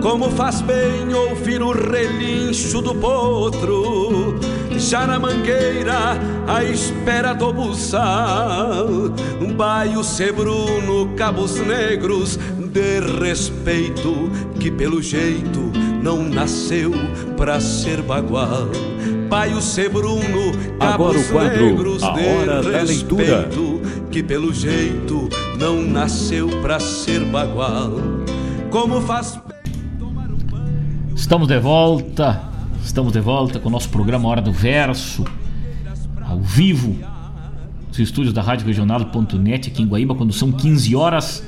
Como faz bem ouvir o relincho do potro, já na mangueira, à espera do buçal. Um baio sebruno, cabos negros, de respeito, que pelo jeito não nasceu pra ser bagual. Baio sebruno, Agora cabos o quadro negros, A de Hora da Leitura. respeito, que pelo jeito não nasceu pra ser bagual. Como faz Estamos de volta, estamos de volta com o nosso programa Hora do Verso, ao vivo, nos estúdios da Rádio Regional.net aqui em Guaíba, quando são 15 horas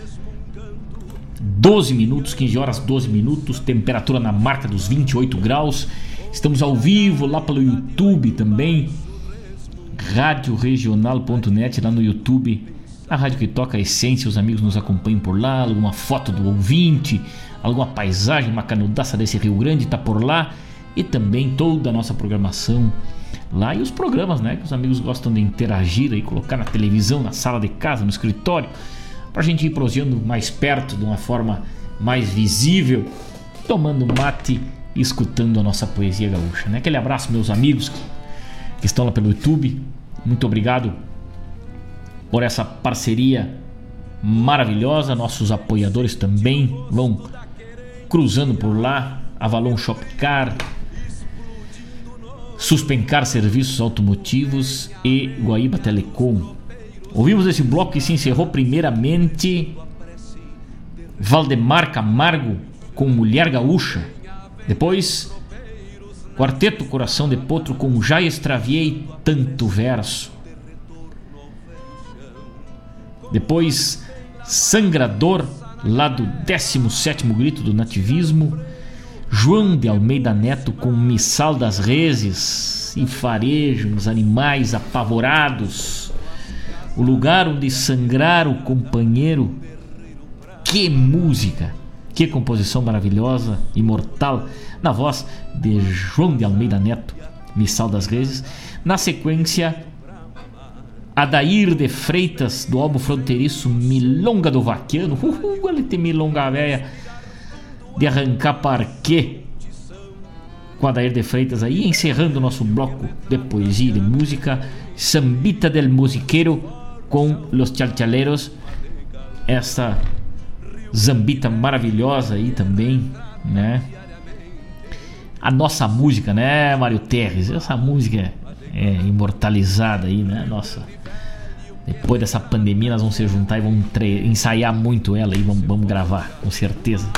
12 minutos, 15 horas 12 minutos, temperatura na marca dos 28 graus. Estamos ao vivo lá pelo YouTube também, radioregional.net lá no YouTube, a rádio que toca a essência, os amigos nos acompanham por lá, alguma foto do ouvinte, alguma paisagem, uma canudaça desse Rio Grande está por lá e também toda a nossa programação lá e os programas, né, que os amigos gostam de interagir e colocar na televisão, na sala de casa, no escritório, para a gente ir prosseando mais perto, de uma forma mais visível, tomando mate e escutando a nossa poesia gaúcha. Né? Aquele abraço, meus amigos que estão lá pelo YouTube. Muito obrigado por essa parceria maravilhosa. Nossos apoiadores também vão cruzando por lá. Avalon Shopcar, Suspencar Serviços Automotivos e Guaíba Telecom. Ouvimos esse bloco que se encerrou primeiramente Valdemar Camargo com Mulher Gaúcha. Depois Quarteto Coração de Potro com Já Extraviei Tanto Verso. Depois Sangrador, lá do 17º Grito do Nativismo. João de Almeida Neto com Missal das Reses e farejo os animais apavorados. O lugar onde sangrar o companheiro. Que música! Que composição maravilhosa, imortal, na voz de João de Almeida Neto, Missal das Reses. Na sequência, Adair de Freitas, do álbum fronteiriço Milonga do Vaquiano. Uhul, ele tem milonga velha de arrancar parquê com Adair de Freitas aí, encerrando o nosso bloco de poesia e de música, Sambita del Musiqueiro com Los Chalchaleros, essa zambita maravilhosa aí também, né? A nossa música, né, Mário Terres? Essa música é imortalizada aí, né? Nossa. Depois dessa pandemia nós vamos se juntar e vamos ensaiar muito ela e vamos, vamos gravar, com certeza.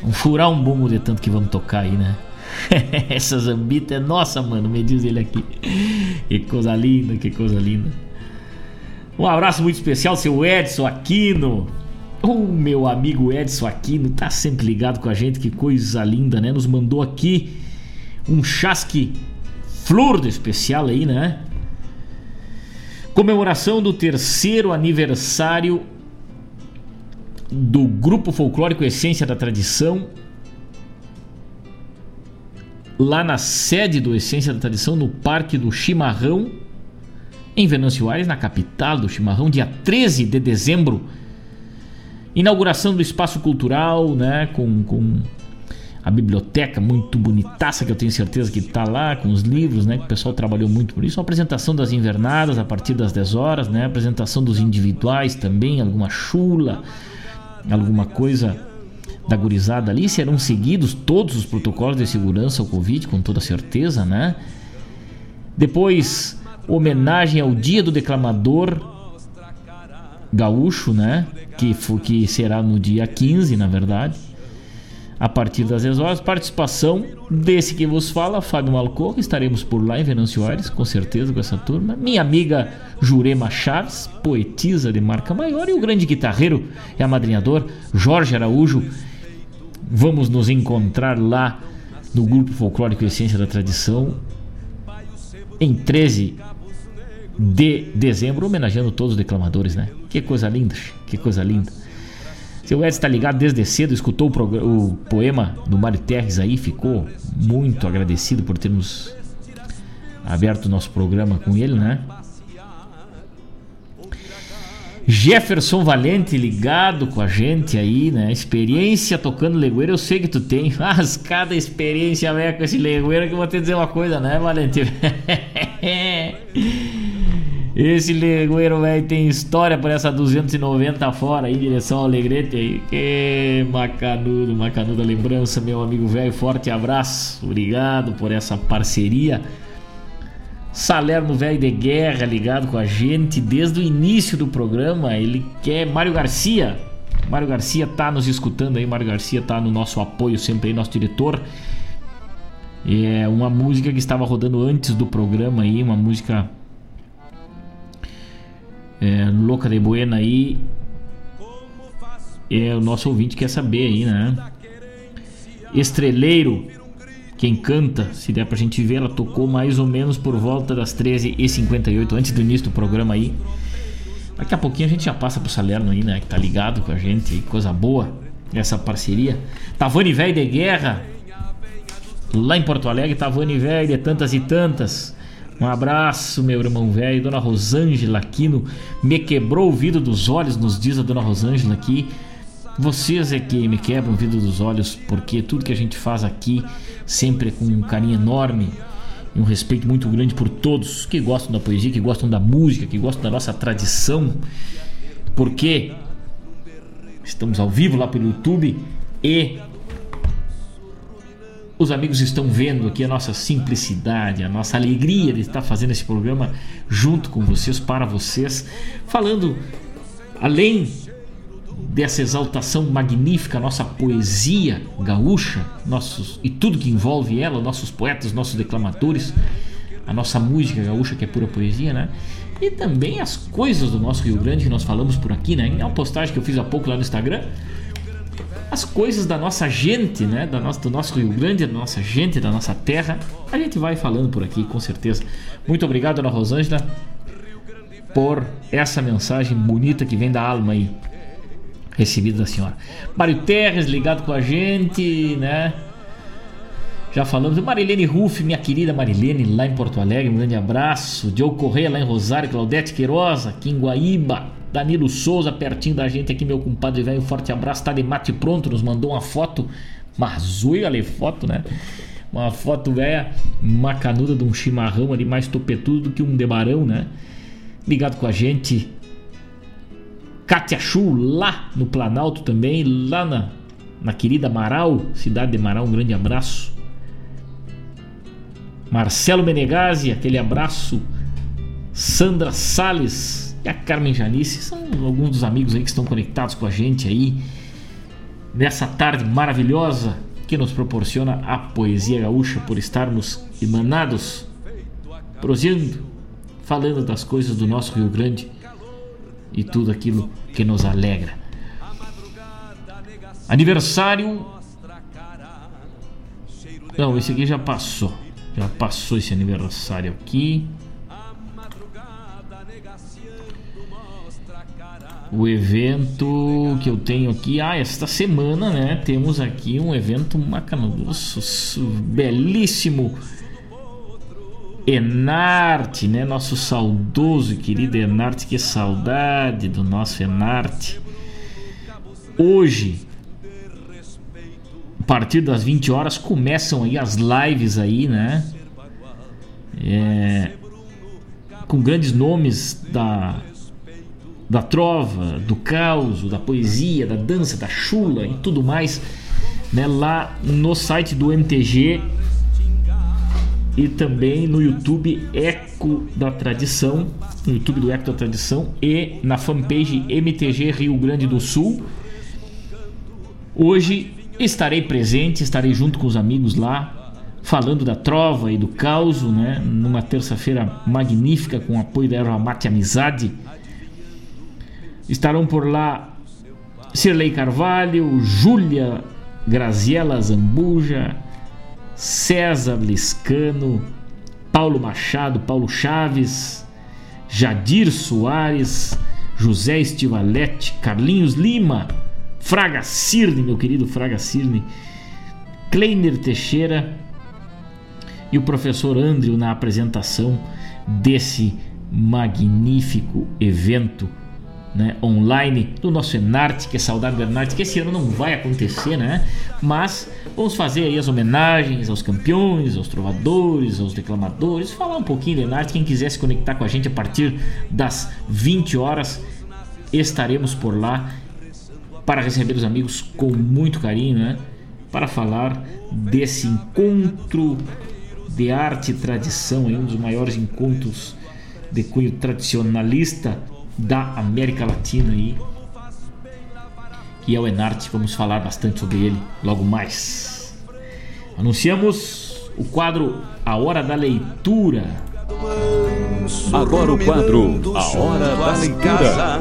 Vamos furar um bumbo de tanto que vamos tocar aí, né? Essa zambita é nossa, mano, me diz ele aqui. Que coisa linda, que coisa linda. Um abraço muito especial, seu Edson Aquino. O meu amigo Edson Aquino tá sempre ligado com a gente, que coisa linda, né? Nos mandou aqui um chasque flor de especial aí, né? Comemoração do terceiro aniversário do Grupo Folclórico Essência da Tradição, lá na sede do Essência da Tradição, no Parque do Chimarrão, em Venâncio Aires, na capital do Chimarrão, dia 13 de dezembro. Inauguração do espaço cultural, né, com, com a biblioteca muito bonitaça que eu tenho certeza que está lá, com os livros, né, que o pessoal trabalhou muito por isso. A apresentação das invernadas a partir das 10 horas, né, a apresentação dos individuais também, alguma chula, alguma coisa da gurizada ali. Serão seguidos todos os protocolos de segurança ao Covid, com toda certeza, né? Depois homenagem ao Dia do Declamador Gaúcho, né? Que, que será no dia 15, na verdade. A partir das 10 horas, participação desse que vos fala, Fábio Malcorra. Estaremos por lá em Venâncio Aires, com certeza, com essa turma. Minha amiga Jurema Chaves, poetisa de marca maior, e o grande guitarreiro e amadrinhador Jorge Araújo. Vamos nos encontrar lá no Grupo Folclórico Essência da Tradição em 13 de dezembro, homenageando todos os declamadores, né? Que coisa linda, que coisa linda. Seu Edson está ligado desde cedo, escutou o, o, poema do Mário Terres aí, ficou muito agradecido por termos aberto o nosso programa com ele, né? Jefferson Valente ligado com a gente aí, né? Experiência tocando legueira, eu sei que tu tem. Mas cada experiência velho com esse legueira que eu vou te dizer uma coisa, né, Valente? Esse legueiro, velho, tem história por essa 290 fora aí, em direção ao Alegrete aí. Que macanudo, macanuda lembrança, meu amigo velho. Forte abraço, obrigado por essa parceria. Salerno Velho de Guerra ligado com a gente desde o início do programa. Ele quer Mário Garcia. Mário Garcia tá nos escutando aí, Mário Garcia tá no nosso apoio sempre aí, nosso diretor. É uma música que estava rodando antes do programa aí, uma música é, Louca de Buena aí. É, o nosso ouvinte quer saber aí, né? Estreleiro, quem canta, se der pra gente ver, ela tocou mais ou menos por volta das 13h58, antes do início do programa aí. Daqui a pouquinho a gente já passa pro Salerno aí, né? Que tá ligado com a gente, coisa boa, essa parceria. Tavani Velho de Guerra, lá em Porto Alegre, Tavani Velho de tantas e tantas. Um abraço, meu irmão velho. Dona Rosângela Aquino me quebrou o vidro dos olhos, nos diz a Dona Rosângela aqui. Vocês é que me quebram o vidro dos olhos, porque tudo que a gente faz aqui sempre com um carinho enorme e um respeito muito grande por todos que gostam da poesia, que gostam da música, que gostam da nossa tradição. Porque estamos ao vivo lá pelo YouTube e os amigos estão vendo aqui a nossa simplicidade, a nossa alegria de estar fazendo esse programa junto com vocês, para vocês, falando além dessa exaltação magnífica, nossa poesia gaúcha, nossos e tudo que envolve ela, nossos poetas, nossos declamadores, a nossa música gaúcha que é pura poesia, né? E também as coisas do nosso Rio Grande que nós falamos por aqui, né? É uma postagem que eu fiz há pouco lá no Instagram as coisas da nossa gente, né? Da nossa, do nosso Rio Grande, da nossa gente, da nossa terra. A gente vai falando por aqui, com certeza. Muito obrigado, Ana Rosângela, por essa mensagem bonita que vem da alma aí, recebida da senhora. Mário Terres ligado com a gente, né? Já falamos. Marilene Ruff, minha querida Marilene, lá em Porto Alegre, um grande abraço. Diogo Correia, lá em Rosário, Claudete Queiroz, aqui em Guaíba. Danilo Souza, pertinho da gente aqui, meu compadre velho. Um forte abraço. Tá de mate pronto, nos mandou uma foto. Mazuia ali, foto, né? Uma foto velha, macanuda de um chimarrão ali, mais topetudo do que um debarão, né? Ligado com a gente. Katia Chu, lá no Planalto também, lá na, na querida Marau, cidade de Marau, um grande abraço. Marcelo Menegazzi, aquele abraço. Sandra Sales, e a Carmen Janice são alguns dos amigos aí que estão conectados com a gente aí nessa tarde maravilhosa que nos proporciona a poesia gaúcha por estarmos emanados, prosseando, falando das coisas do nosso Rio Grande e tudo aquilo que nos alegra. Aniversário. Não, esse aqui já passou. Já passou esse aniversário aqui. O evento que eu tenho aqui. Ah, esta semana, né? Temos aqui um evento macanoso, belíssimo. Enarte, né? Nosso saudoso e querido Enarte, que saudade do nosso Enarte. Hoje, a partir das 20 horas, começam aí as lives aí, né? É, com grandes nomes da da trova, do caos, da poesia, da dança, da chula e tudo mais, né, lá no site do MTG e também no YouTube Eco da Tradição, no YouTube do Eco da Tradição e na fanpage MTG Rio Grande do Sul. Hoje estarei presente, estarei junto com os amigos lá, falando da trova e do caos, né? Numa terça-feira magnífica com o apoio da Erva Mate Amizade Estarão por lá Sirlei Carvalho, Júlia Graziela Zambuja, César Liscano, Paulo Machado, Paulo Chaves, Jadir Soares, José Estivalete, Carlinhos Lima, Fraga Cirne, meu querido Fraga Cirne, Kleiner Teixeira e o professor Andrew na apresentação desse magnífico evento né, online do nosso Enarte, que é Saudade do Enarte, que esse ano não vai acontecer, né? Mas vamos fazer aí as homenagens aos campeões, aos trovadores, aos declamadores, falar um pouquinho do Enarte. Quem quiser se conectar com a gente a partir das 20 horas, estaremos por lá para receber os amigos com muito carinho, né? Para falar desse encontro de arte e tradição, um dos maiores encontros de cunho tradicionalista da América Latina aí, que é o Enarte. Vamos falar bastante sobre ele logo mais. Anunciamos o quadro A Hora da Leitura. Agora o quadro A Hora da Leitura.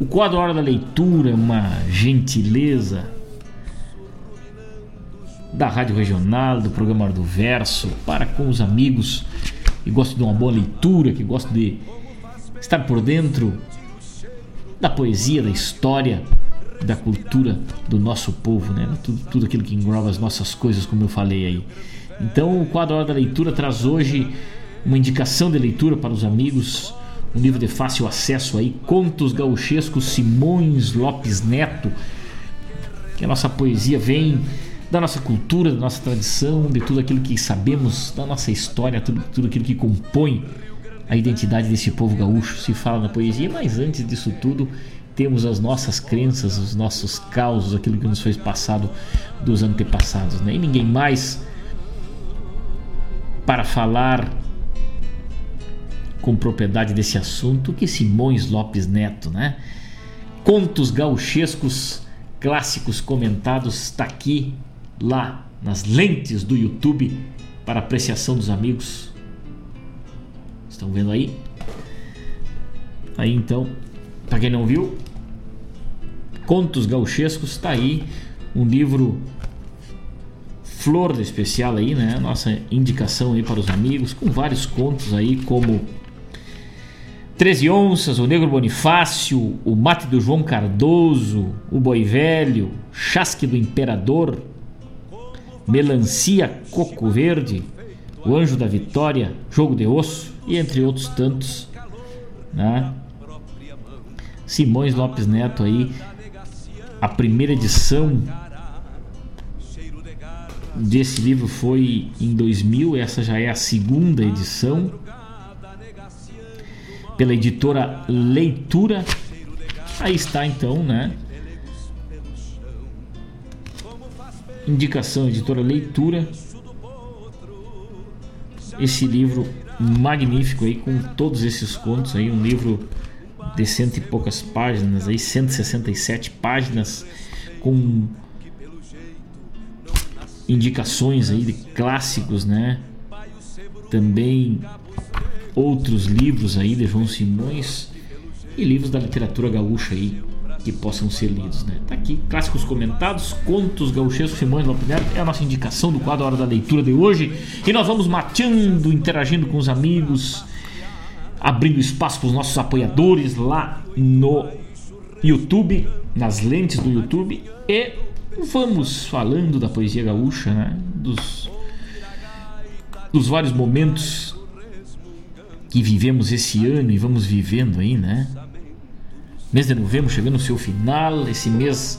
O quadro A Hora da Leitura é uma gentileza da Rádio Regional, do programa do Verso, para com os amigos que gosto de uma boa leitura, que gosto de estar por dentro da poesia, da história, da cultura do nosso povo, né? Tudo, tudo aquilo que engloba as nossas coisas, como eu falei aí. Então, o quadro Hora da Leitura traz hoje uma indicação de leitura para os amigos, um livro de fácil acesso aí, Contos Gauchescos Simões Lopes Neto, que a nossa poesia vem da nossa cultura, da nossa tradição, de tudo aquilo que sabemos, da nossa história, tudo, tudo aquilo que compõe a identidade desse povo gaúcho. Se fala na poesia, mas antes disso tudo, temos as nossas crenças, os nossos causos, aquilo que nos foi passado dos antepassados. Né? E ninguém mais para falar com propriedade desse assunto que Simões Lopes Neto, né? Contos gauchescos clássicos comentados está aqui lá nas lentes do YouTube para apreciação dos amigos. Estão vendo aí? Aí então, para quem não viu, Contos Gauchescos está aí, um livro flor especial aí, né? Nossa indicação aí para os amigos, com vários contos aí, como 13 Onças, O Negro Bonifácio, O Mate do João Cardoso, O Boi Velho, Chasque do Imperador, Melancia Coco Verde, O Anjo da Vitória, Jogo de Osso e entre outros tantos. Né? Simões Lopes Neto aí, a primeira edição desse livro foi em 2000, essa já é a segunda edição, pela editora Leitura. Aí está então, né? Indicação editora Leitura. Esse livro magnífico aí com todos esses contos aí, um livro de cento e poucas páginas aí, 167 páginas com indicações aí de clássicos, né? Também outros livros aí de João Simões e livros da literatura gaúcha aí que possam ser lidos. Né? Tá aqui, clássicos comentados, contos gauchescos, Simões Lopes é a nossa indicação do quadro Hora da Leitura de hoje. E nós vamos mateando, interagindo com os amigos, abrindo espaço para os nossos apoiadores lá no YouTube, nas lentes do YouTube e vamos falando da poesia gaúcha, né? Dos, dos vários momentos que vivemos esse ano e vamos vivendo aí, né? Mês de novembro chegando no seu final, esse mês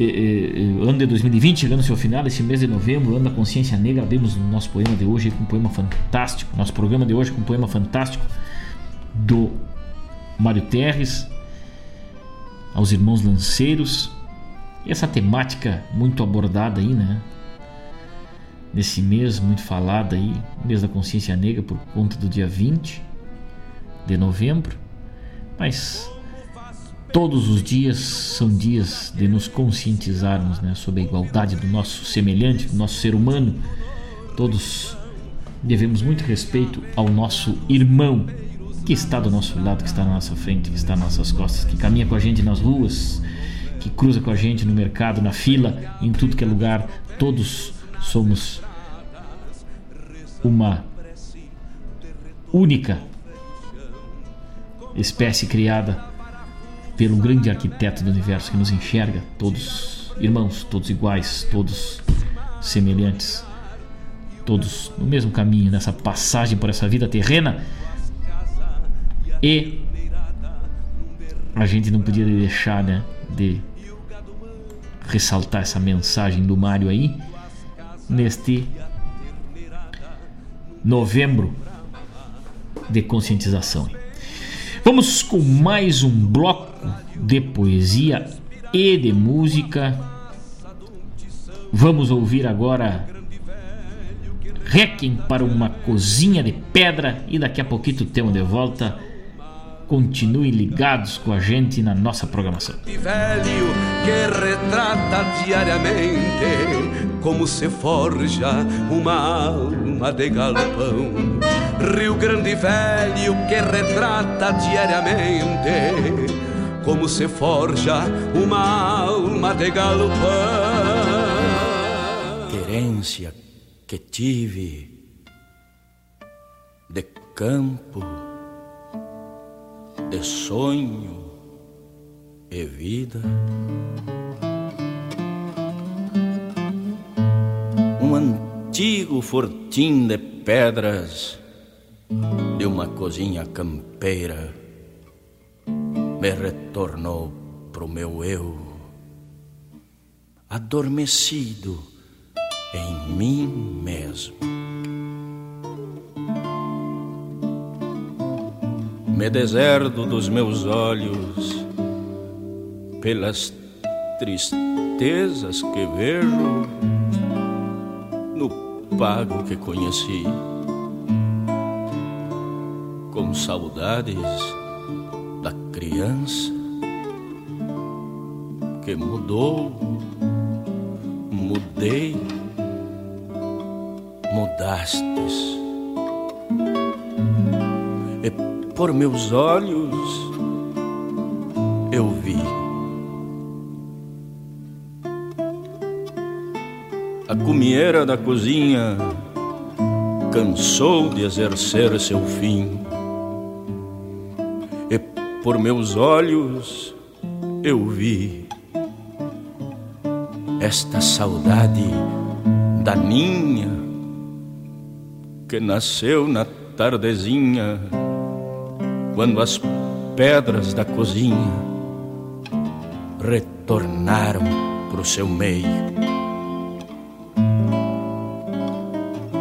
eh, eh, ano de 2020 chegando no seu final, esse mês de novembro, ano da consciência negra, abrimos o nosso poema de hoje com um poema fantástico, nosso programa de hoje com um poema fantástico do Mário Terres aos irmãos lanceiros. Essa temática muito abordada aí, né? Nesse mês muito falada aí, mês da consciência negra por conta do dia 20 de novembro. Mas todos os dias são dias de nos conscientizarmos né, sobre a igualdade do nosso semelhante, do nosso ser humano. Todos devemos muito respeito ao nosso irmão que está do nosso lado, que está na nossa frente, que está nas nossas costas, que caminha com a gente nas ruas, que cruza com a gente no mercado, na fila, em tudo que é lugar. Todos somos uma única espécie criada pelo grande arquiteto do universo que nos enxerga, todos irmãos, todos iguais, todos semelhantes, todos no mesmo caminho, nessa passagem por essa vida terrena. E a gente não podia deixar né, de ressaltar essa mensagem do Mário aí neste novembro de conscientização. Vamos com mais um bloco de poesia e de música. Vamos ouvir agora Requiem para uma cozinha de pedra e daqui a pouquinho temos de volta. Continuem ligados com a gente na nossa programação. velho que retrata diariamente como se forja uma alma de galpão. Rio Grande Velho que retrata diariamente como se forja uma alma de galpão. Querência que tive de campo, de sonho e vida. Um antigo fortim de pedras de uma cozinha campeira me retornou pro meu eu, adormecido em mim mesmo. Me deserdo dos meus olhos pelas tristezas que vejo no pago que conheci, com saudades da criança que mudou, mudei, mudastes. Por meus olhos eu vi. A comieira da cozinha cansou de exercer seu fim. Por meus olhos eu vi esta saudade daninha que nasceu na tardezinha quando as pedras da cozinha retornaram pro seu meio.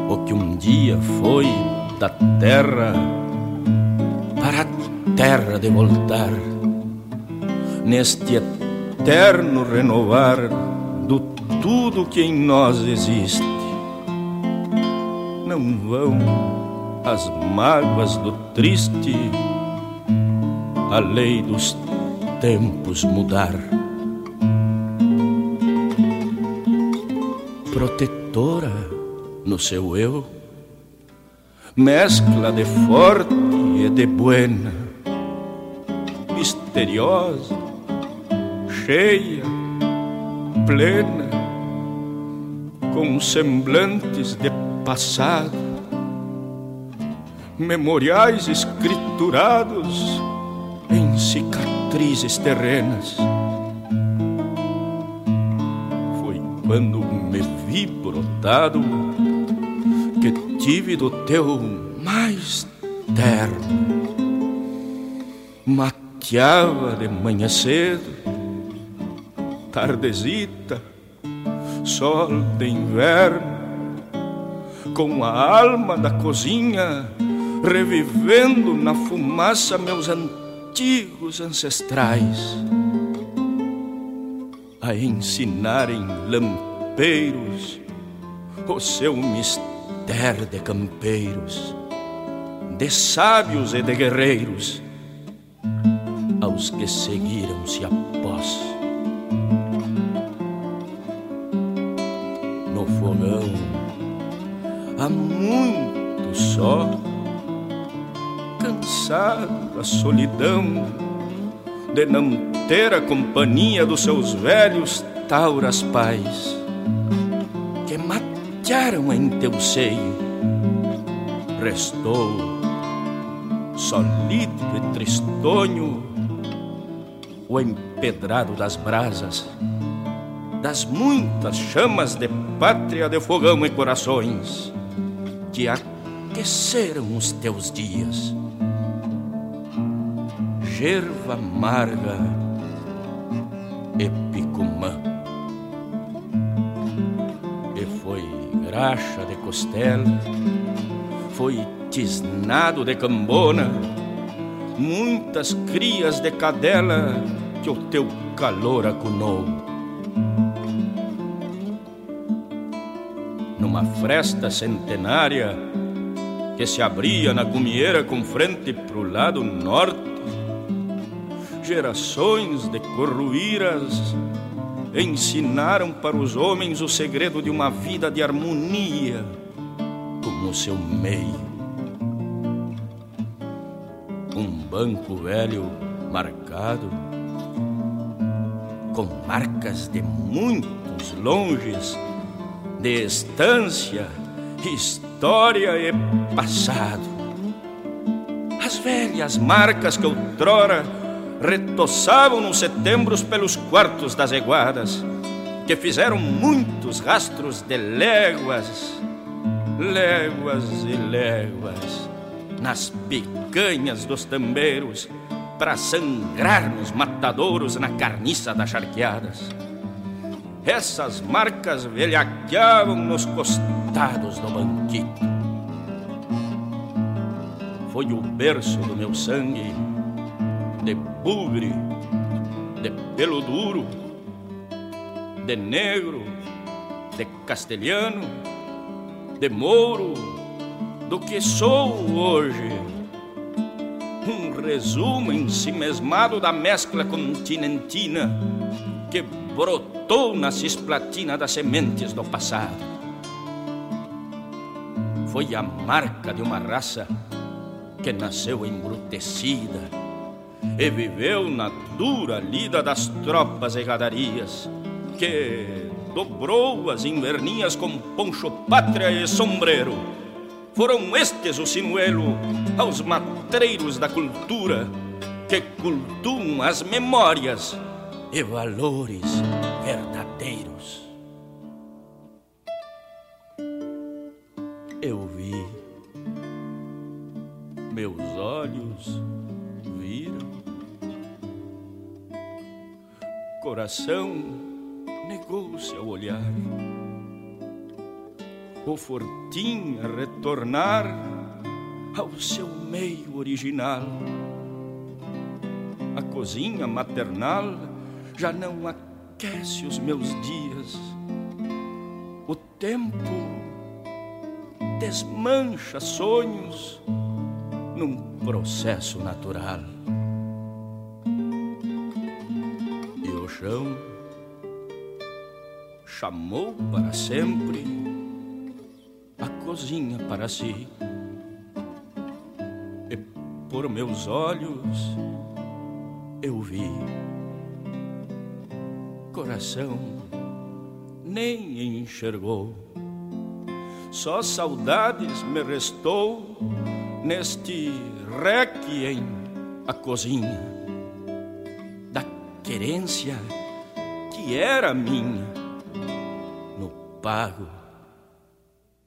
O que um dia foi da terra para a terra de voltar, neste eterno renovar do tudo que em nós existe. Não vão as mágoas do triste, a lei dos tempos mudar. Protetora no seu eu, mescla de forte e de buena misteriosa, cheia, plena, com semblantes de passado, memoriais escriturados cicatrizes terrenas. Foi quando me vi brotado que tive do teu mais terno. Mateava de manhã cedo, tardezita, sol de inverno, com a alma da cozinha revivendo na fumaça meus antigos ancestrais, a ensinarem lampeiros o seu mistério de campeiros, de sábios e de guerreiros, aos que seguiram-se após. Cansado da solidão, de não ter a companhia dos seus velhos tauras pais, que matearam em teu seio. Restou solido e tristonho o empedrado das brasas, das muitas chamas de pátria de fogão e corações que aqueceram os teus dias gerva amarga e picumã. E foi graxa de costela, foi tisnado de cambona, muitas crias de cadela que o teu calor acunou. Numa fresta centenária que se abria na cumieira com frente pro lado norte, gerações de corruíras ensinaram para os homens o segredo de uma vida de harmonia como seu meio. Um banco velho marcado com marcas de muitos longes, de estância, história e passado. As velhas marcas que outrora retossavam nos setembros pelos quartos das eguadas, que fizeram muitos rastros de léguas, léguas e léguas, nas picanhas dos tambeiros, para sangrar nos matadouros na carniça das charqueadas. Essas marcas velhaqueavam nos costados do banquito. Foi o berço do meu sangue de bugre, de pelo duro, de negro, de castelhano, de mouro, do que sou hoje. Um resumo ensimesmado da mescla continentina que brotou na cisplatina das sementes do passado. Foi a marca de uma raça que nasceu embrutecida e viveu na dura lida das tropas e gadarias, que dobrou as inverninhas com poncho pátria e sombreiro. Foram estes o sinuelo aos matreiros da cultura que cultuam as memórias e valores verdadeiros. Eu vi meus olhos coração negou-se ao olhar. O fortim a retornar ao seu meio original. A cozinha maternal já não aquece os meus dias. O tempo desmancha sonhos num processo natural. Chão, chamou para sempre a cozinha para si. E por meus olhos eu vi coração nem enxergou. Só saudades me restou neste requiem a cozinha querência que era minha no pago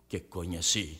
que conheci.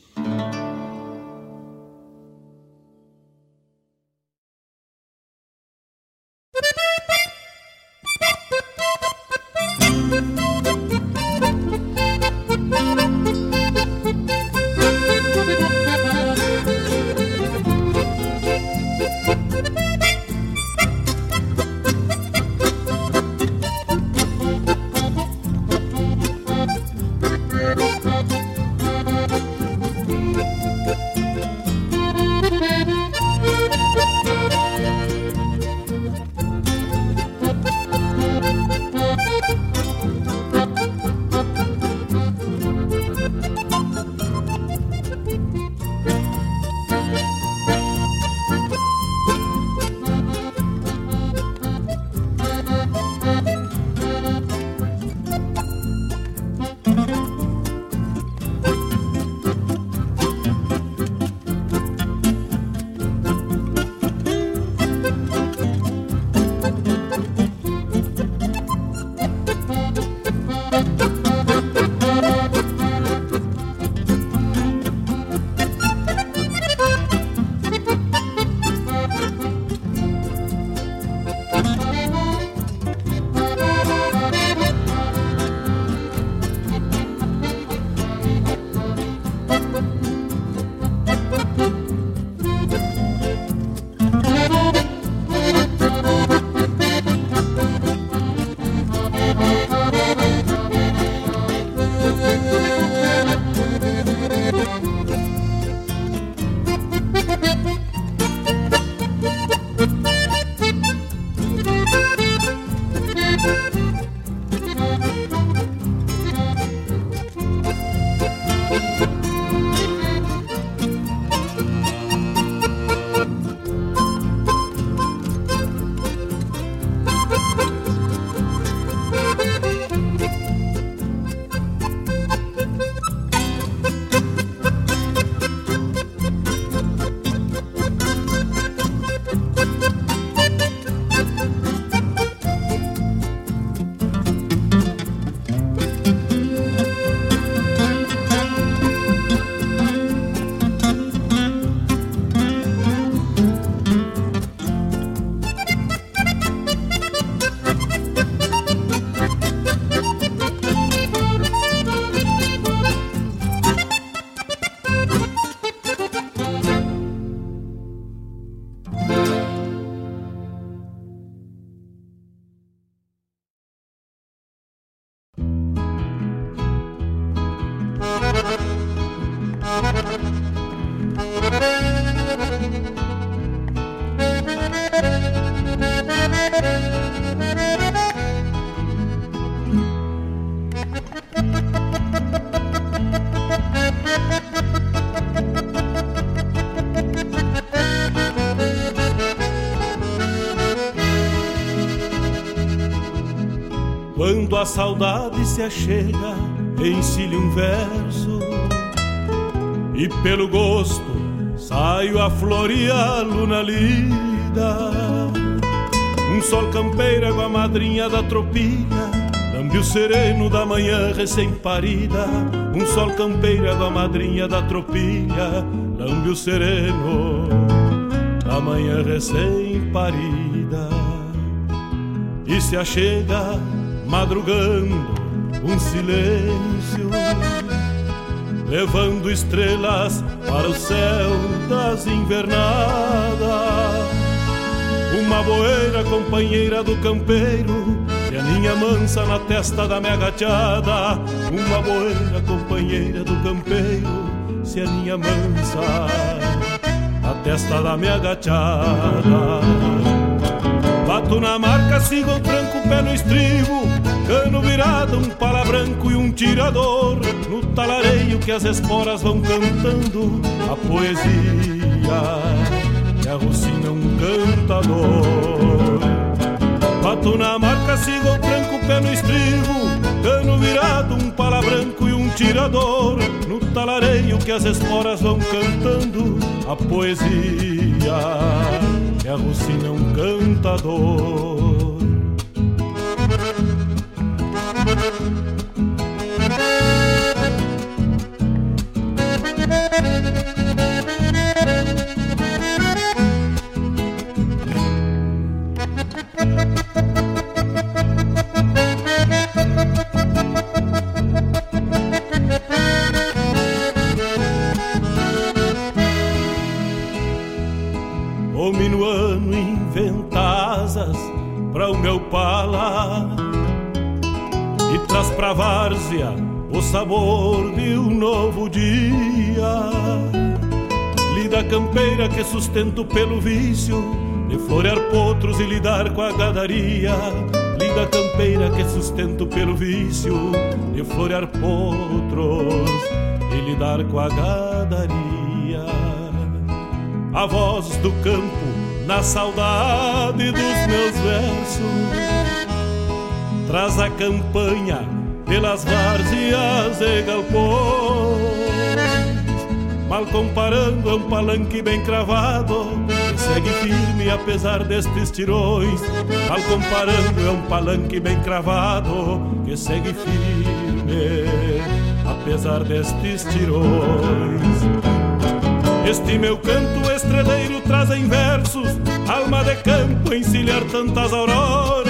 A saudade se achega, ensile um verso. E pelo gosto saio a floreá-lo lida. Um sol campeira com a madrinha da tropilha Lambe o sereno da manhã recém-parida. Um sol campeira com a madrinha da tropilha Lambe o sereno da manhã recém-parida. E se achega madrugando um silêncio, levando estrelas para o céu das invernadas. Uma boeira companheira do campeiro, que aninha mansa na testa da minha gateada. Uma boeira companheira do campeiro, se aninha mansa na testa da minha gateada. Bato na marca, sigo o tranco, pé no estribo Cano virado, um pala branco e um tirador No talareio que as esporas vão cantando A poesia que arrocina um cantador Bato na marca, sigo o tranco, pé no estribo Cano virado, um pala branco e um tirador no talareio que as esporas vão cantando a poesia que arrucina um cantador. O minuano inventa asas para o meu pala e traz pra várzea o sabor de um novo dia. Lida campeira que sustento pelo vício de florear potros e lidar com a gadaria. Lida campeira que sustento pelo vício de florear potros e lidar com a gadaria. A voz do campo na saudade dos meus versos traz a campanha pelas várzeas e galpões. Mal comparando, é um palanque bem cravado que segue firme apesar destes tirões. Mal comparando, é um palanque bem cravado que segue firme apesar destes tirões. Este meu canto estreleiro traz em versos Alma de campo encilhar tantas auroras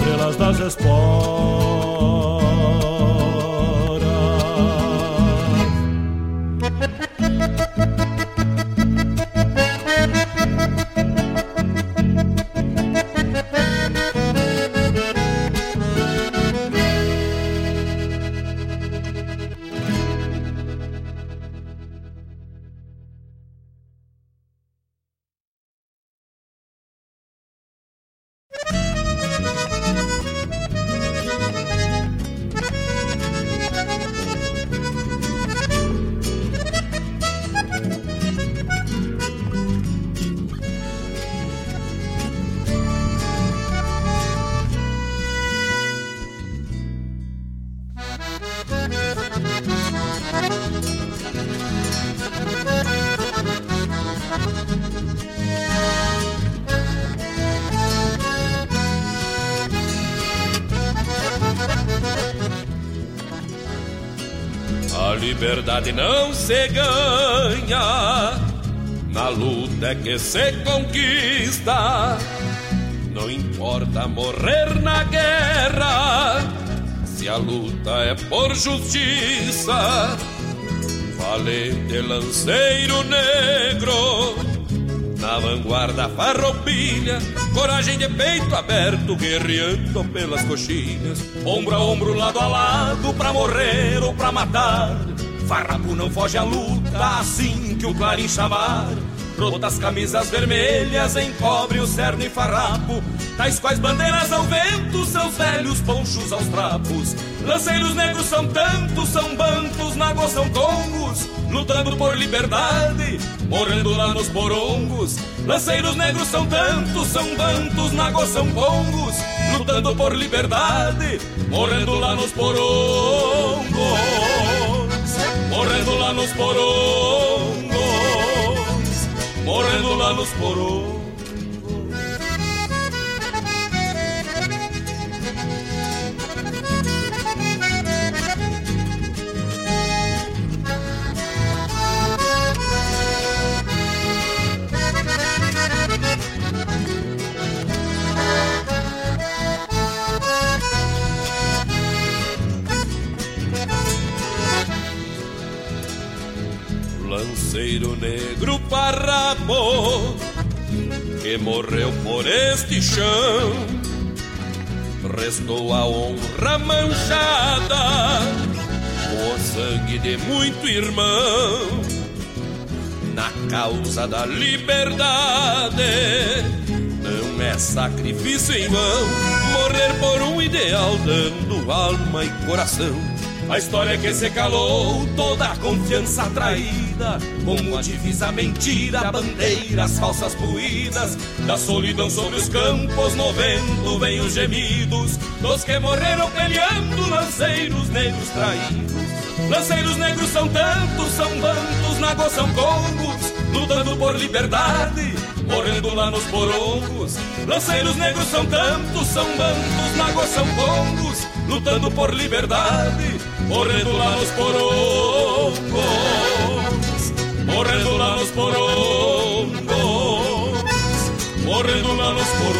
estrelas das esporas. A liberdade não se ganha, na luta é que se conquista. Não importa morrer na guerra, se a luta é por justiça. Valente lanceiro negro, na vanguarda farroupilha, coragem de peito aberto, guerreando pelas coxilhas, ombro a ombro, lado a lado, pra morrer ou pra matar. Farrapo não foge à luta, assim que o clarim chamar. Rotas camisas vermelhas encobre o cerne farrapo, tais quais bandeiras ao vento, seus velhos ponchos aos trapos. Lanceiros negros são tantos, são bantos, nagos são congos, lutando por liberdade, morrendo lá nos porongos. Lanceiros negros são tantos, são bantos, nagos são congos, lutando por liberdade, morrendo lá nos porongos. Morrendo lá nos porongos, morrendo lá nos porongos. Lanceiro negro farrapo que morreu por este chão, restou a honra manchada, o sangue de muito irmão. Na causa da liberdade. Não é sacrifício em vão. Morrer por um ideal, dando alma e coração a história que se calou, toda a confiança traída, como a divisa mentira, bandeiras falsas puídas, da solidão sobre os campos, no vento vem os gemidos, dos que morreram peleando, lanceiros negros traídos. Lanceiros negros são tantos, são bantos, na são congos, lutando por liberdade, morrendo lá nos porongos. Lanceiros negros são tantos, são bantos, na são congos, lutando por liberdade, morrendo lá nos porongos, morrendo lá nos porongos, morrendo lá nos porongos.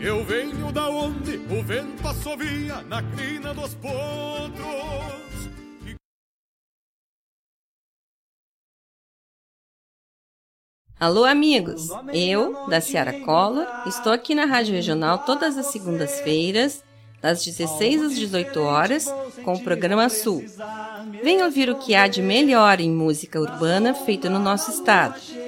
Eu venho da onde o vento assovia na crina dos potros. Alô, amigos! Eu, da Ciara Cola, estou aqui na Rádio Regional todas as segundas-feiras, das 16 às 18 horas, com o programa Sul. Venha ouvir o que há de melhor em música urbana feita no nosso estado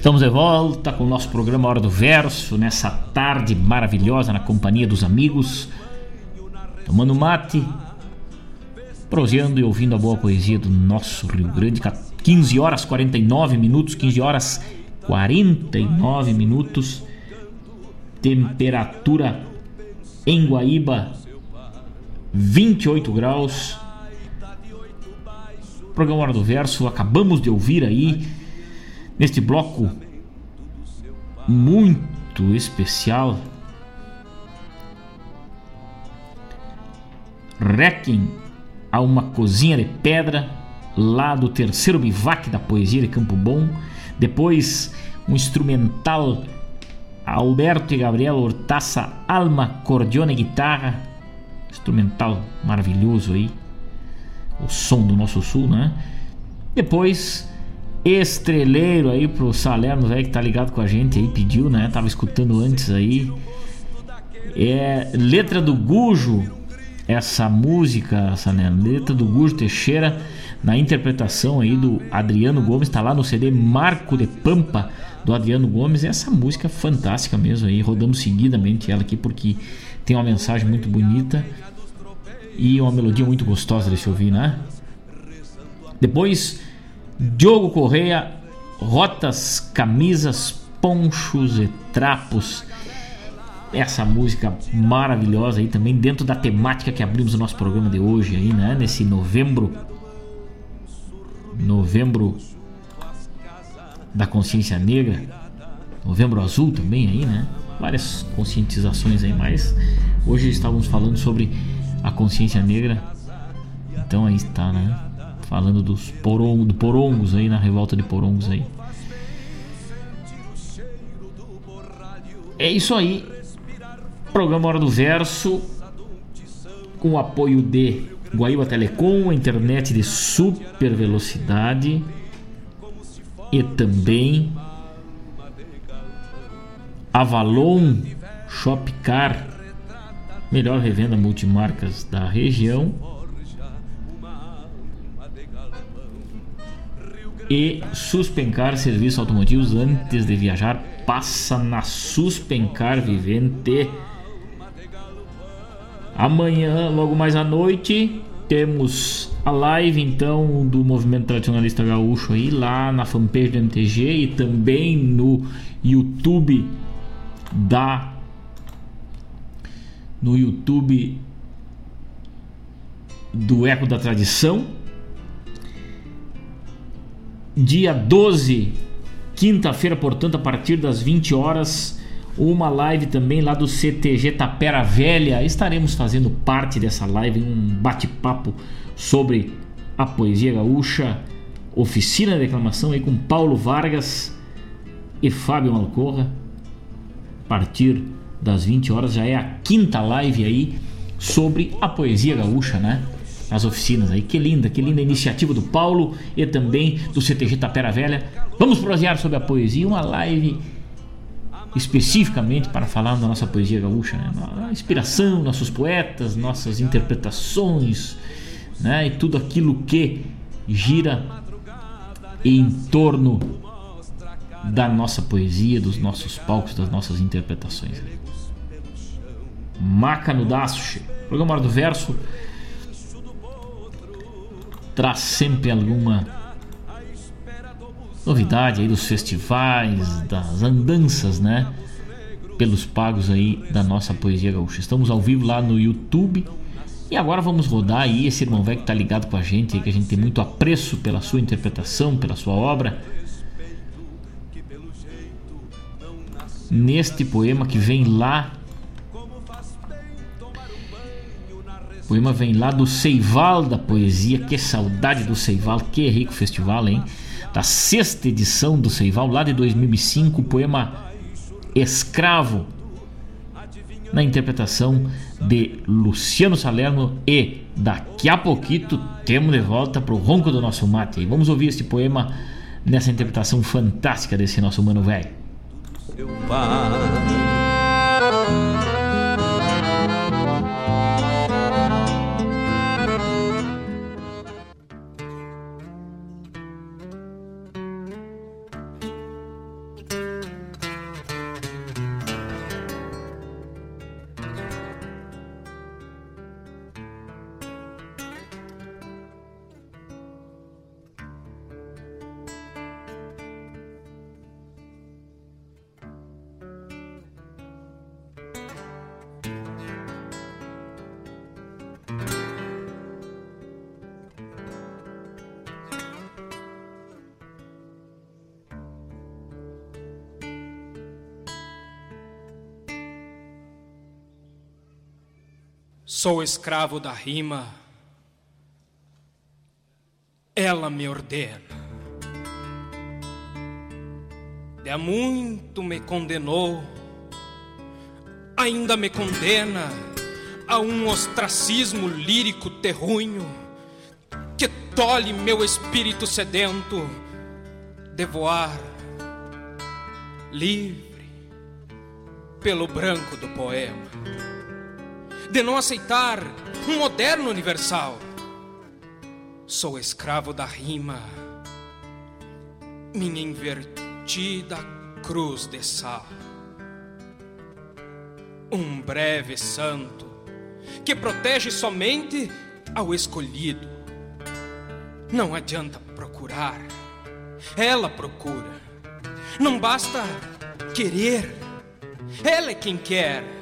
Estamos de volta com o nosso programa Hora do Verso, nessa tarde maravilhosa na companhia dos amigos, tomando mate, proseando e ouvindo a boa poesia do nosso Rio Grande. 15 horas 49 minutos, 15 horas 49 minutos, temperatura em Guaíba 28 graus. Programa Hora do Verso, acabamos de ouvir aí neste bloco muito especial Requiem a uma cozinha de pedra, lá do terceiro bivac da poesia de Campo Bom. Depois, um instrumental Alberto e Gabriel Hortaça, Alma, Cordiona e Guitarra. Instrumental maravilhoso aí. O som do nosso sul, né? Depois, Estreleiro aí pro Salerno, velho, que tá ligado com a gente aí, pediu, né? Tava escutando antes aí. É letra do Gujo, essa música, né? letra do Gujo Teixeira, na interpretação aí do Adriano Gomes, tá lá no CD Marco de Pampa do Adriano Gomes. Essa música é fantástica mesmo aí, rodamos seguidamente ela aqui porque tem uma mensagem muito bonita e uma melodia muito gostosa de se ouvir, né? Depois Diogo Correia, rotas, camisas, ponchos e trapos. Essa música maravilhosa aí também dentro da temática que abrimos o nosso programa de hoje aí, né? Nesse novembro novembro da consciência negra, novembro azul também aí, né? Várias conscientizações aí, mas hoje estávamos falando sobre a consciência negra. Então aí está, né? Falando dos porongos, do porongos aí na revolta de porongos aí. É isso aí. Programa Hora do Verso com o apoio de Guaíba Telecom, internet de super velocidade e também Avalon Shopcar, melhor revenda multimarcas da região e Suspencar Serviços Automotivos antes de viajar. Passa na Suspencar Vivente. Amanhã, logo mais à noite, temos a live então do Movimento Tradicionalista Gaúcho aí lá na fanpage do MTG e também no YouTube da no YouTube do Eco da Tradição dia 12, quinta-feira, portanto, a partir das 20 horas, uma live também lá do CTG Tapera Velha. Estaremos fazendo parte dessa live, um bate-papo sobre a poesia gaúcha, oficina de declamação aí com Paulo Vargas e Fábio Malcorra. A partir das 20 horas já é a quinta live aí sobre a poesia gaúcha, né? As oficinas aí. Que linda, que linda iniciativa do Paulo e também do CTG Tapera Velha. Vamos prosear sobre a poesia, uma live especificamente para falar da nossa poesia gaúcha, né? A inspiração, nossos poetas, nossas interpretações, né? E tudo aquilo que gira em torno da nossa poesia, dos nossos palcos, das nossas interpretações. Maca no Daço, programa do Verso traz sempre alguma novidade aí dos festivais, das andanças, né? Pelos pagos aí da nossa poesia gaúcha. Estamos ao vivo lá no YouTube. E agora vamos rodar aí esse irmão velho que tá ligado com a gente, que a gente tem muito apreço pela sua interpretação, pela sua obra. Neste poema que vem lá poema vem lá do Seival da Poesia. Que saudade do Seival, que rico festival, hein? Da sexta edição do Seival, lá de 2005, o poema Escravo, na interpretação de Luciano Salerno. E daqui a pouquito temos de volta pro ronco do nosso mate. E vamos ouvir este poema nessa interpretação fantástica desse nosso mano velho. Sou escravo da rima, ela me ordena. De há muito me condenou, ainda me condena a um ostracismo lírico terrunho que tolhe meu espírito sedento de voar livre pelo branco do poema de não aceitar um moderno universal. Sou escravo da rima, minha invertida cruz de sal. Um breve santo que protege somente ao escolhido. Não adianta procurar, ela procura. Não basta querer, ela é quem quer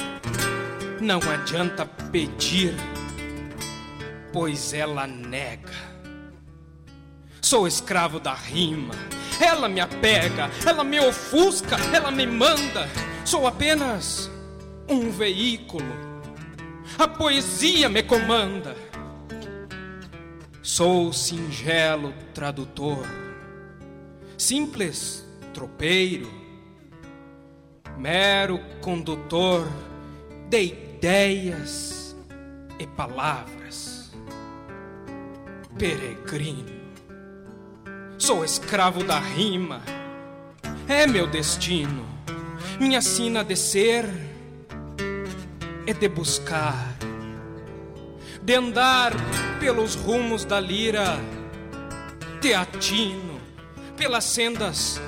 não adianta pedir, pois ela nega. Sou escravo da rima, ela me apega, ela me ofusca, ela me manda. Sou apenas um veículo, a poesia me comanda. Sou singelo tradutor, simples tropeiro, mero condutor de ideias e palavras. Peregrino, sou escravo da rima, é meu destino, minha sina de ser é de buscar, de andar pelos rumos da lira, teatino, pelas sendas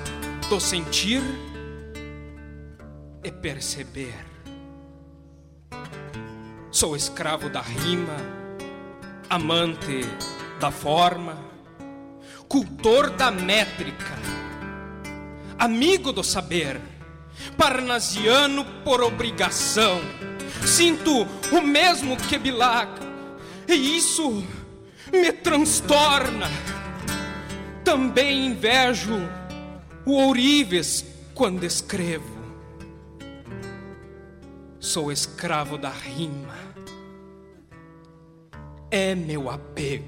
do sentir e perceber Sou escravo da rima, amante da forma, cultor da métrica, amigo do saber, parnasiano por obrigação. Sinto o mesmo que Bilac, e isso me transtorna. Também invejo o ourives quando escrevo. Sou escravo da rima. É meu apego.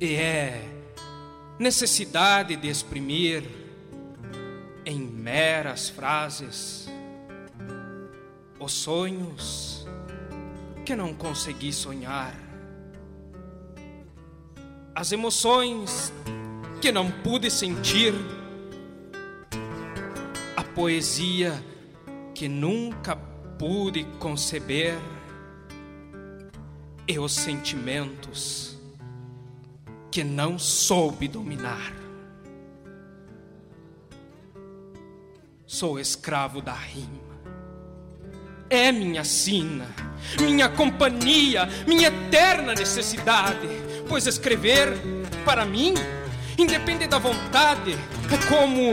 E é necessidade de exprimir em meras frases os sonhos que não consegui sonhar, as emoções que não pude sentir, a poesia que nunca pude conceber e os sentimentos que não soube dominar. Sou escravo da rima. É minha sina, minha companhia, minha eterna necessidade, pois escrever, para mim, independe da vontade, é como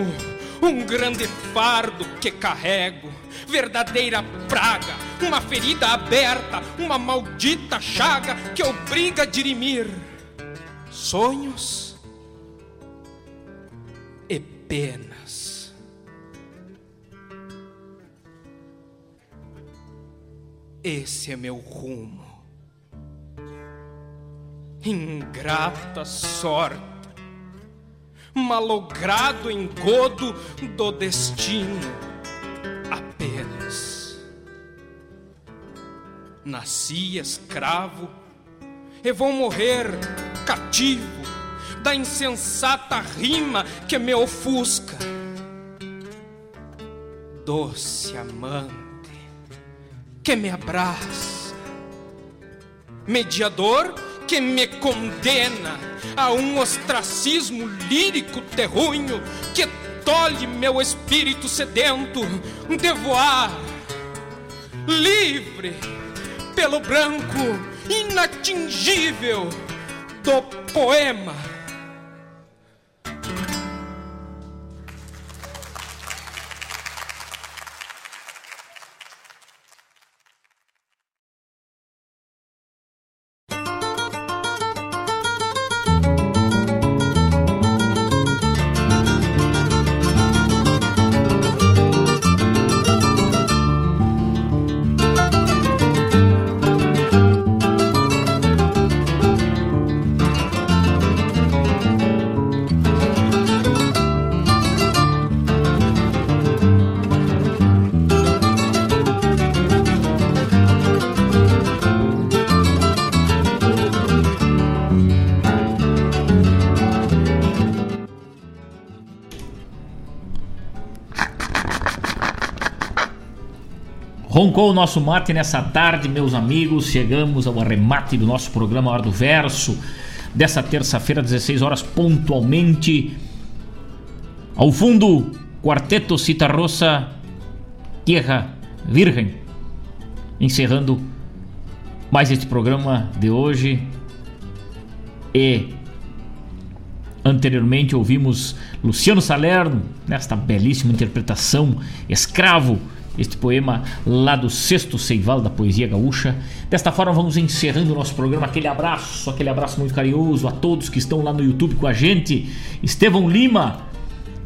um grande fardo que carrego, verdadeira praga, uma ferida aberta, uma maldita chaga que obriga a dirimir sonhos e penas. Esse é meu rumo. Ingrata sorte malogrado engodo do destino Nasci escravo e vou morrer cativo da insensata rima que me ofusca. Doce amante que me abraça, mediador que me condena a um ostracismo lírico terrunho que tolhe meu espírito sedento de voar livre pelo branco inatingível do poema. Roncou o nosso mate nessa tarde, meus amigos. Chegamos ao arremate do nosso programa Hora do Verso dessa terça-feira, 16 horas pontualmente. Ao fundo, Quarteto Citarrossa Tierra Virgem. Encerrando mais este programa de hoje. E anteriormente ouvimos Luciano Salerno nesta belíssima interpretação Escravo este poema lá do sexto Seival da Poesia Gaúcha. Desta forma, vamos encerrando o nosso programa. Aquele abraço, aquele abraço muito carinhoso a todos que estão lá no YouTube com a gente. Estevão Lima,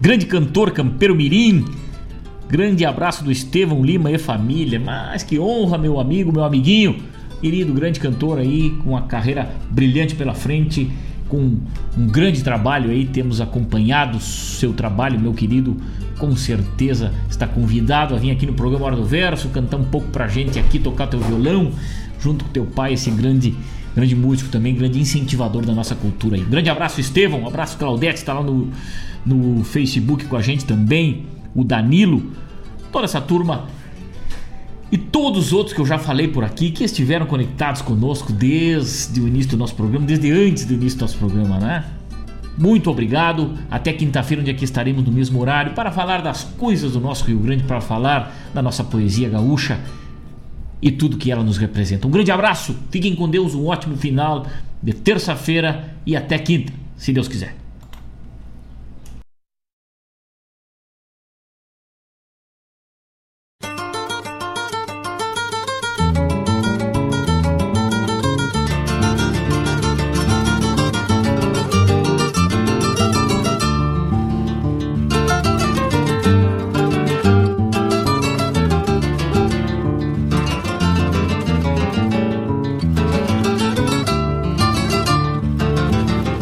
grande cantor, campeiro mirim. Grande abraço do Estevão Lima e família. Mas que honra, meu amigo, meu amiguinho. Querido, grande cantor aí, com uma carreira brilhante pela frente, com um grande trabalho aí. Temos acompanhado seu trabalho, meu querido com certeza está convidado a vir aqui no programa Hora do Verso, cantar um pouco pra gente aqui, tocar teu violão, junto com teu pai, esse grande grande músico também, grande incentivador da nossa cultura aí. Grande abraço, Estevão, um abraço, Claudete, está lá no, no Facebook com a gente também, o Danilo, toda essa turma e todos os outros que eu já falei por aqui que estiveram conectados conosco desde o início do nosso programa, desde antes do início do nosso programa, né? Muito obrigado. Até quinta-feira, onde aqui estaremos no mesmo horário para falar das coisas do nosso Rio Grande, para falar da nossa poesia gaúcha e tudo que ela nos representa. Um grande abraço, fiquem com Deus, um ótimo final de terça-feira e até quinta, se Deus quiser.